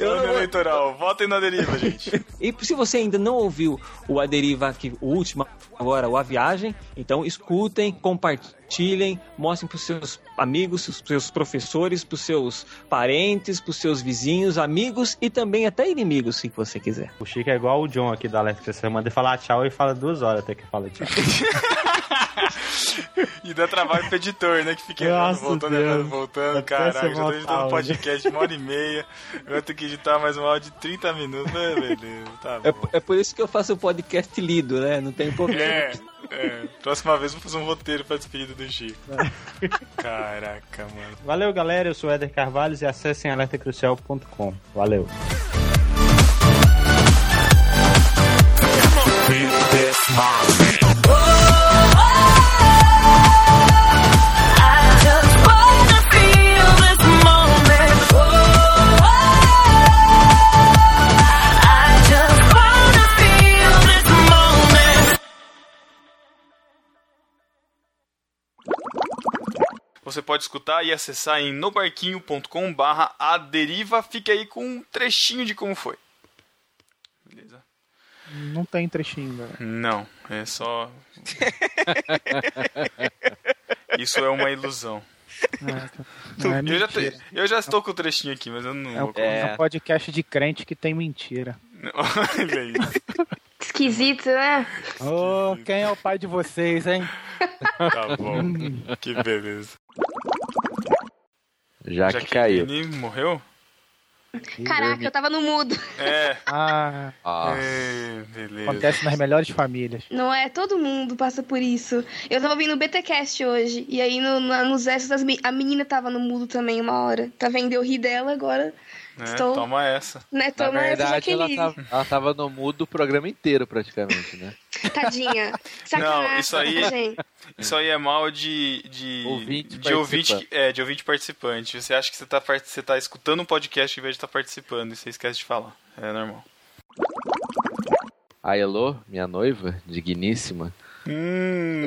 Ano eleitoral, votem na deriva, gente. (laughs) E se você ainda não ouviu o A Deriva, que, o último agora, o A Viagem, então escutem, compartilhem, mostrem para os seus amigos, pros seus professores, para os seus parentes, para os seus vizinhos, amigos e também até inimigos, se você quiser. O Chico é igual o John aqui da Elétrica. Você manda falar tchau e fala duas horas até que fala tchau. (laughs) E dá trabalho pro editor, né? Que fica errando, voltando, Deus. errando, voltando. Caraca, já tô editando um né? podcast uma hora e meia. Eu vou ter que editar mais um áudio de 30 minutos. Ah, beleza, tá É, bom. é por isso que eu faço o podcast lido, né? Não tem problema. É, é. Próxima vez vou fazer um roteiro pra despedida do Chico. Caraca, mano. Valeu, galera. Eu sou o Éder Carvalho e acessem alertacrucial.com. Valeu. Você pode escutar e acessar em nobarquinho.com barra a deriva. Fique aí com um trechinho de como foi. Beleza? Não tem trechinho, né? Não, é só. (laughs) Isso é uma ilusão. Não, é eu, já te- eu já estou com o trechinho aqui, mas eu não É vou é um podcast de crente que tem mentira. (laughs) Olha aí. Esquisito, né? Ô, quem é o pai de vocês, hein? Tá bom. que beleza. Já que caiu. Morreu? Caraca, eu tava no mudo. É. Ah, É, beleza. acontece nas melhores famílias. Não é? Todo mundo passa por isso. Eu tava ouvindo o BTcast hoje, e aí no, na- nos me- a menina tava no mudo também uma hora. Tá vendo? Eu ri dela agora. É, Estou- Toma essa. Né, Na toma essa verdade, ela Jaqueline. tava, ela tava no mudo o programa inteiro, praticamente, né? (laughs) Tadinha. Sacanagem, Não, isso aí, isso aí é mal de de Ouvinte de ouvinte, participante. é, de ouvinte participante. Você acha que você tá part- você tá escutando um podcast em vez de estar participando e você esquece de falar. É normal. A Elô, minha noiva, digníssima. Hum,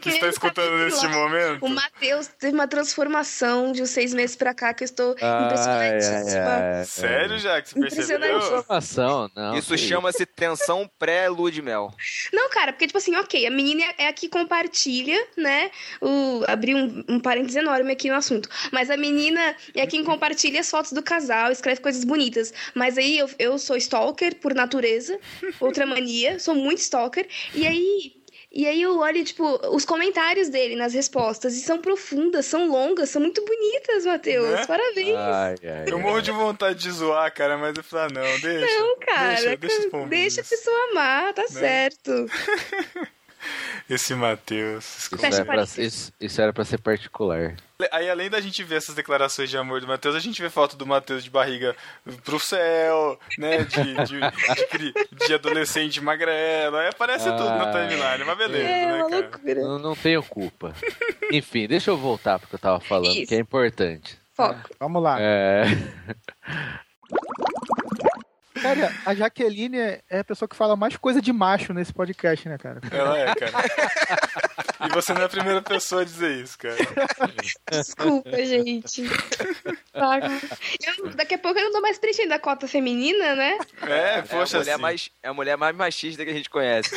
que está escutando neste momento? O Matheus teve uma transformação de uns seis meses pra cá que eu estou impressionadíssima. Sério, já que você percebeu? Impressionante. Informação, não. Isso chama-se tensão pré-lua de mel. Não, cara, porque, tipo assim, ok, a menina é a que compartilha, né? O, abri um, um parênteses enorme aqui no assunto. Mas a menina é quem compartilha as fotos do casal, escreve coisas bonitas. Mas aí eu, eu sou stalker por natureza, outra mania, sou muito stalker. E aí. E aí eu olho, tipo, os comentários dele nas respostas. E são profundas, são longas, são muito bonitas, Matheus. Né? Parabéns. Ai, ai, Eu morro de vontade de zoar, cara, mas eu falei, ah, não, deixa. Não, cara. Deixa, deixa deixa a pessoa amar, tá certo. (laughs) Esse Matheus. Isso era, pra, isso, isso era pra ser particular. Aí, além da gente ver essas declarações de amor do Matheus, a gente vê foto do Matheus de barriga pro céu, né? De, de, de de adolescente magrelo. Aí aparece tudo na Ai. timeline, mas beleza, É, né, uma cara? loucura. Não, não tenho culpa. Enfim, deixa eu voltar porque eu tava falando, Isso. que é importante. Foco. Vamos lá. É. Cara, a Jaqueline é é a pessoa que fala mais coisa de macho nesse podcast, né, cara? Ela é, cara. (laughs) E você não é a primeira pessoa a dizer isso, cara. Desculpa, gente. Eu- daqui a pouco eu não dou mais triste ainda da cota feminina, né? É, É poxa, a mulher, assim. mais, é a mulher mais machista que a gente conhece.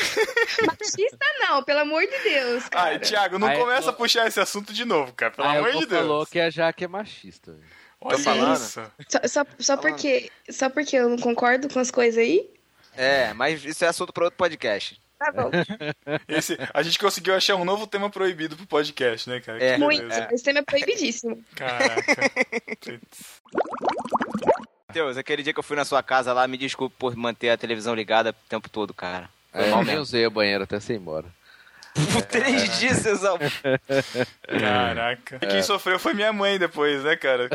Machista não, pelo amor de Deus, cara. Ai, Thiago, não Aí, começa eu- a puxar esse assunto de novo, cara. Pelo Aí amor eu de Deus. falou que a Jaque é machista. velho. Olha falando. isso. Só, só, só porque, só porque eu não concordo com as coisas aí? É, mas isso é assunto para outro podcast. Tá bom. (laughs) Esse, a gente conseguiu achar um novo tema proibido pro podcast, né, cara? É. Muito. beleza. Esse tema é proibidíssimo. Caraca. (laughs) Putz. Deus, aquele dia que eu fui na sua casa lá, me desculpe por manter a televisão ligada o tempo todo, cara. Foi É, mal eu nem mesmo. usei o banheiro até você ir embora. Por (laughs) três dias, Cezão. Caraca. E quem sofreu foi minha mãe depois, né, cara?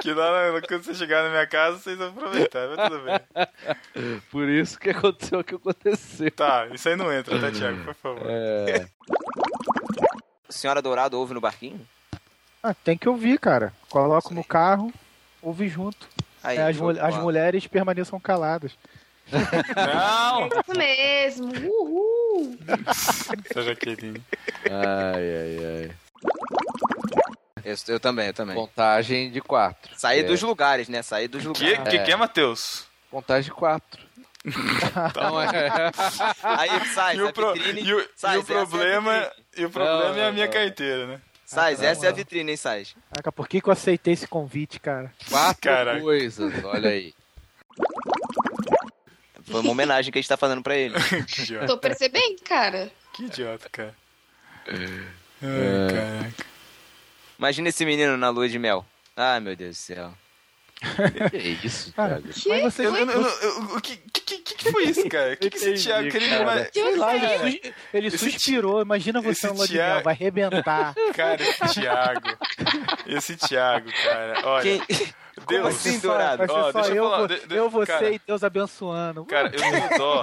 Que lá quando você chegar na minha casa, vocês vão aproveitar, mas tudo bem. Por isso que aconteceu o que aconteceu. Tá, isso aí não entra, tá, Thiago? Por favor. É. Senhora Dourado ouve no barquinho? Ah, tem que ouvir, cara. Coloco no carro, ouve junto. Aí, É, as, as mulheres permaneçam caladas. Não! Isso mesmo. Uhul. Essa Jaqueline. Ai, ai, ai. Eu, eu também, eu também. Contagem de quatro. Sair É. dos lugares, né? Sair dos lugares. que, que é, Matheus? Contagem de quatro. Não é. Aí sai, E o, pro- vitrine. e o- Sais, e o é problema, vitrine. e o problema Não, é a minha não. carteira, né? Sais, Ah, essa é a vitrine, hein, Sais? Caraca, por que, que eu aceitei esse convite, cara? Quatro Caraca. coisas, olha aí. Foi uma homenagem que a gente tá fazendo pra ele. (laughs) Que idiota. Tô percebendo, cara. Que idiota, cara. É. Ai, caraca. Imagina esse menino na lua de mel. Ai, meu Deus do céu. Que isso, Cara, Thiago? mas você. Eu, eu, eu, eu- o que, que, que, que foi isso, cara? O que, que esse Thiago queria Sei lá, ele, sus- ele suspirou. Imagina você no lua de Thiago- mel, vai arrebentar. (laughs) Cara, esse Thiago. Esse Thiago, cara. Olha. Quem... Deus. assim, só- Dourado? Só deixa eu eu, falar, de- de- eu, você cara. e Deus abençoando. Cara, eu tenho dó.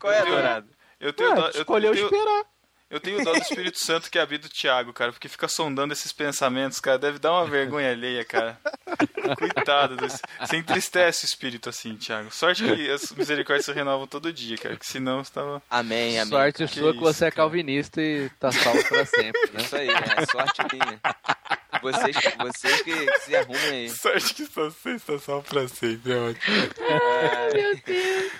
Qual é, Dourado? Eu tenho Ué, dó. Eu, escolheu eu tenho, esperar. Eu tenho dó do Espírito (laughs) Santo que habita o Thiago, cara, porque fica sondando esses pensamentos, cara. Deve dar uma vergonha alheia, cara. (laughs) Coitado desse. Você entristece o espírito assim, Thiago. Sorte que as misericórdias se renovam todo dia, cara. Que senão você tava. Amém, amém. Sorte Que sua que isso, você é cara. calvinista e tá salvo pra sempre, né? Isso aí, é sorte minha. Vocês, vocês que, que se arrumem aí. Sorte que só você está só pra sempre, é ótimo. Ai, meu Deus.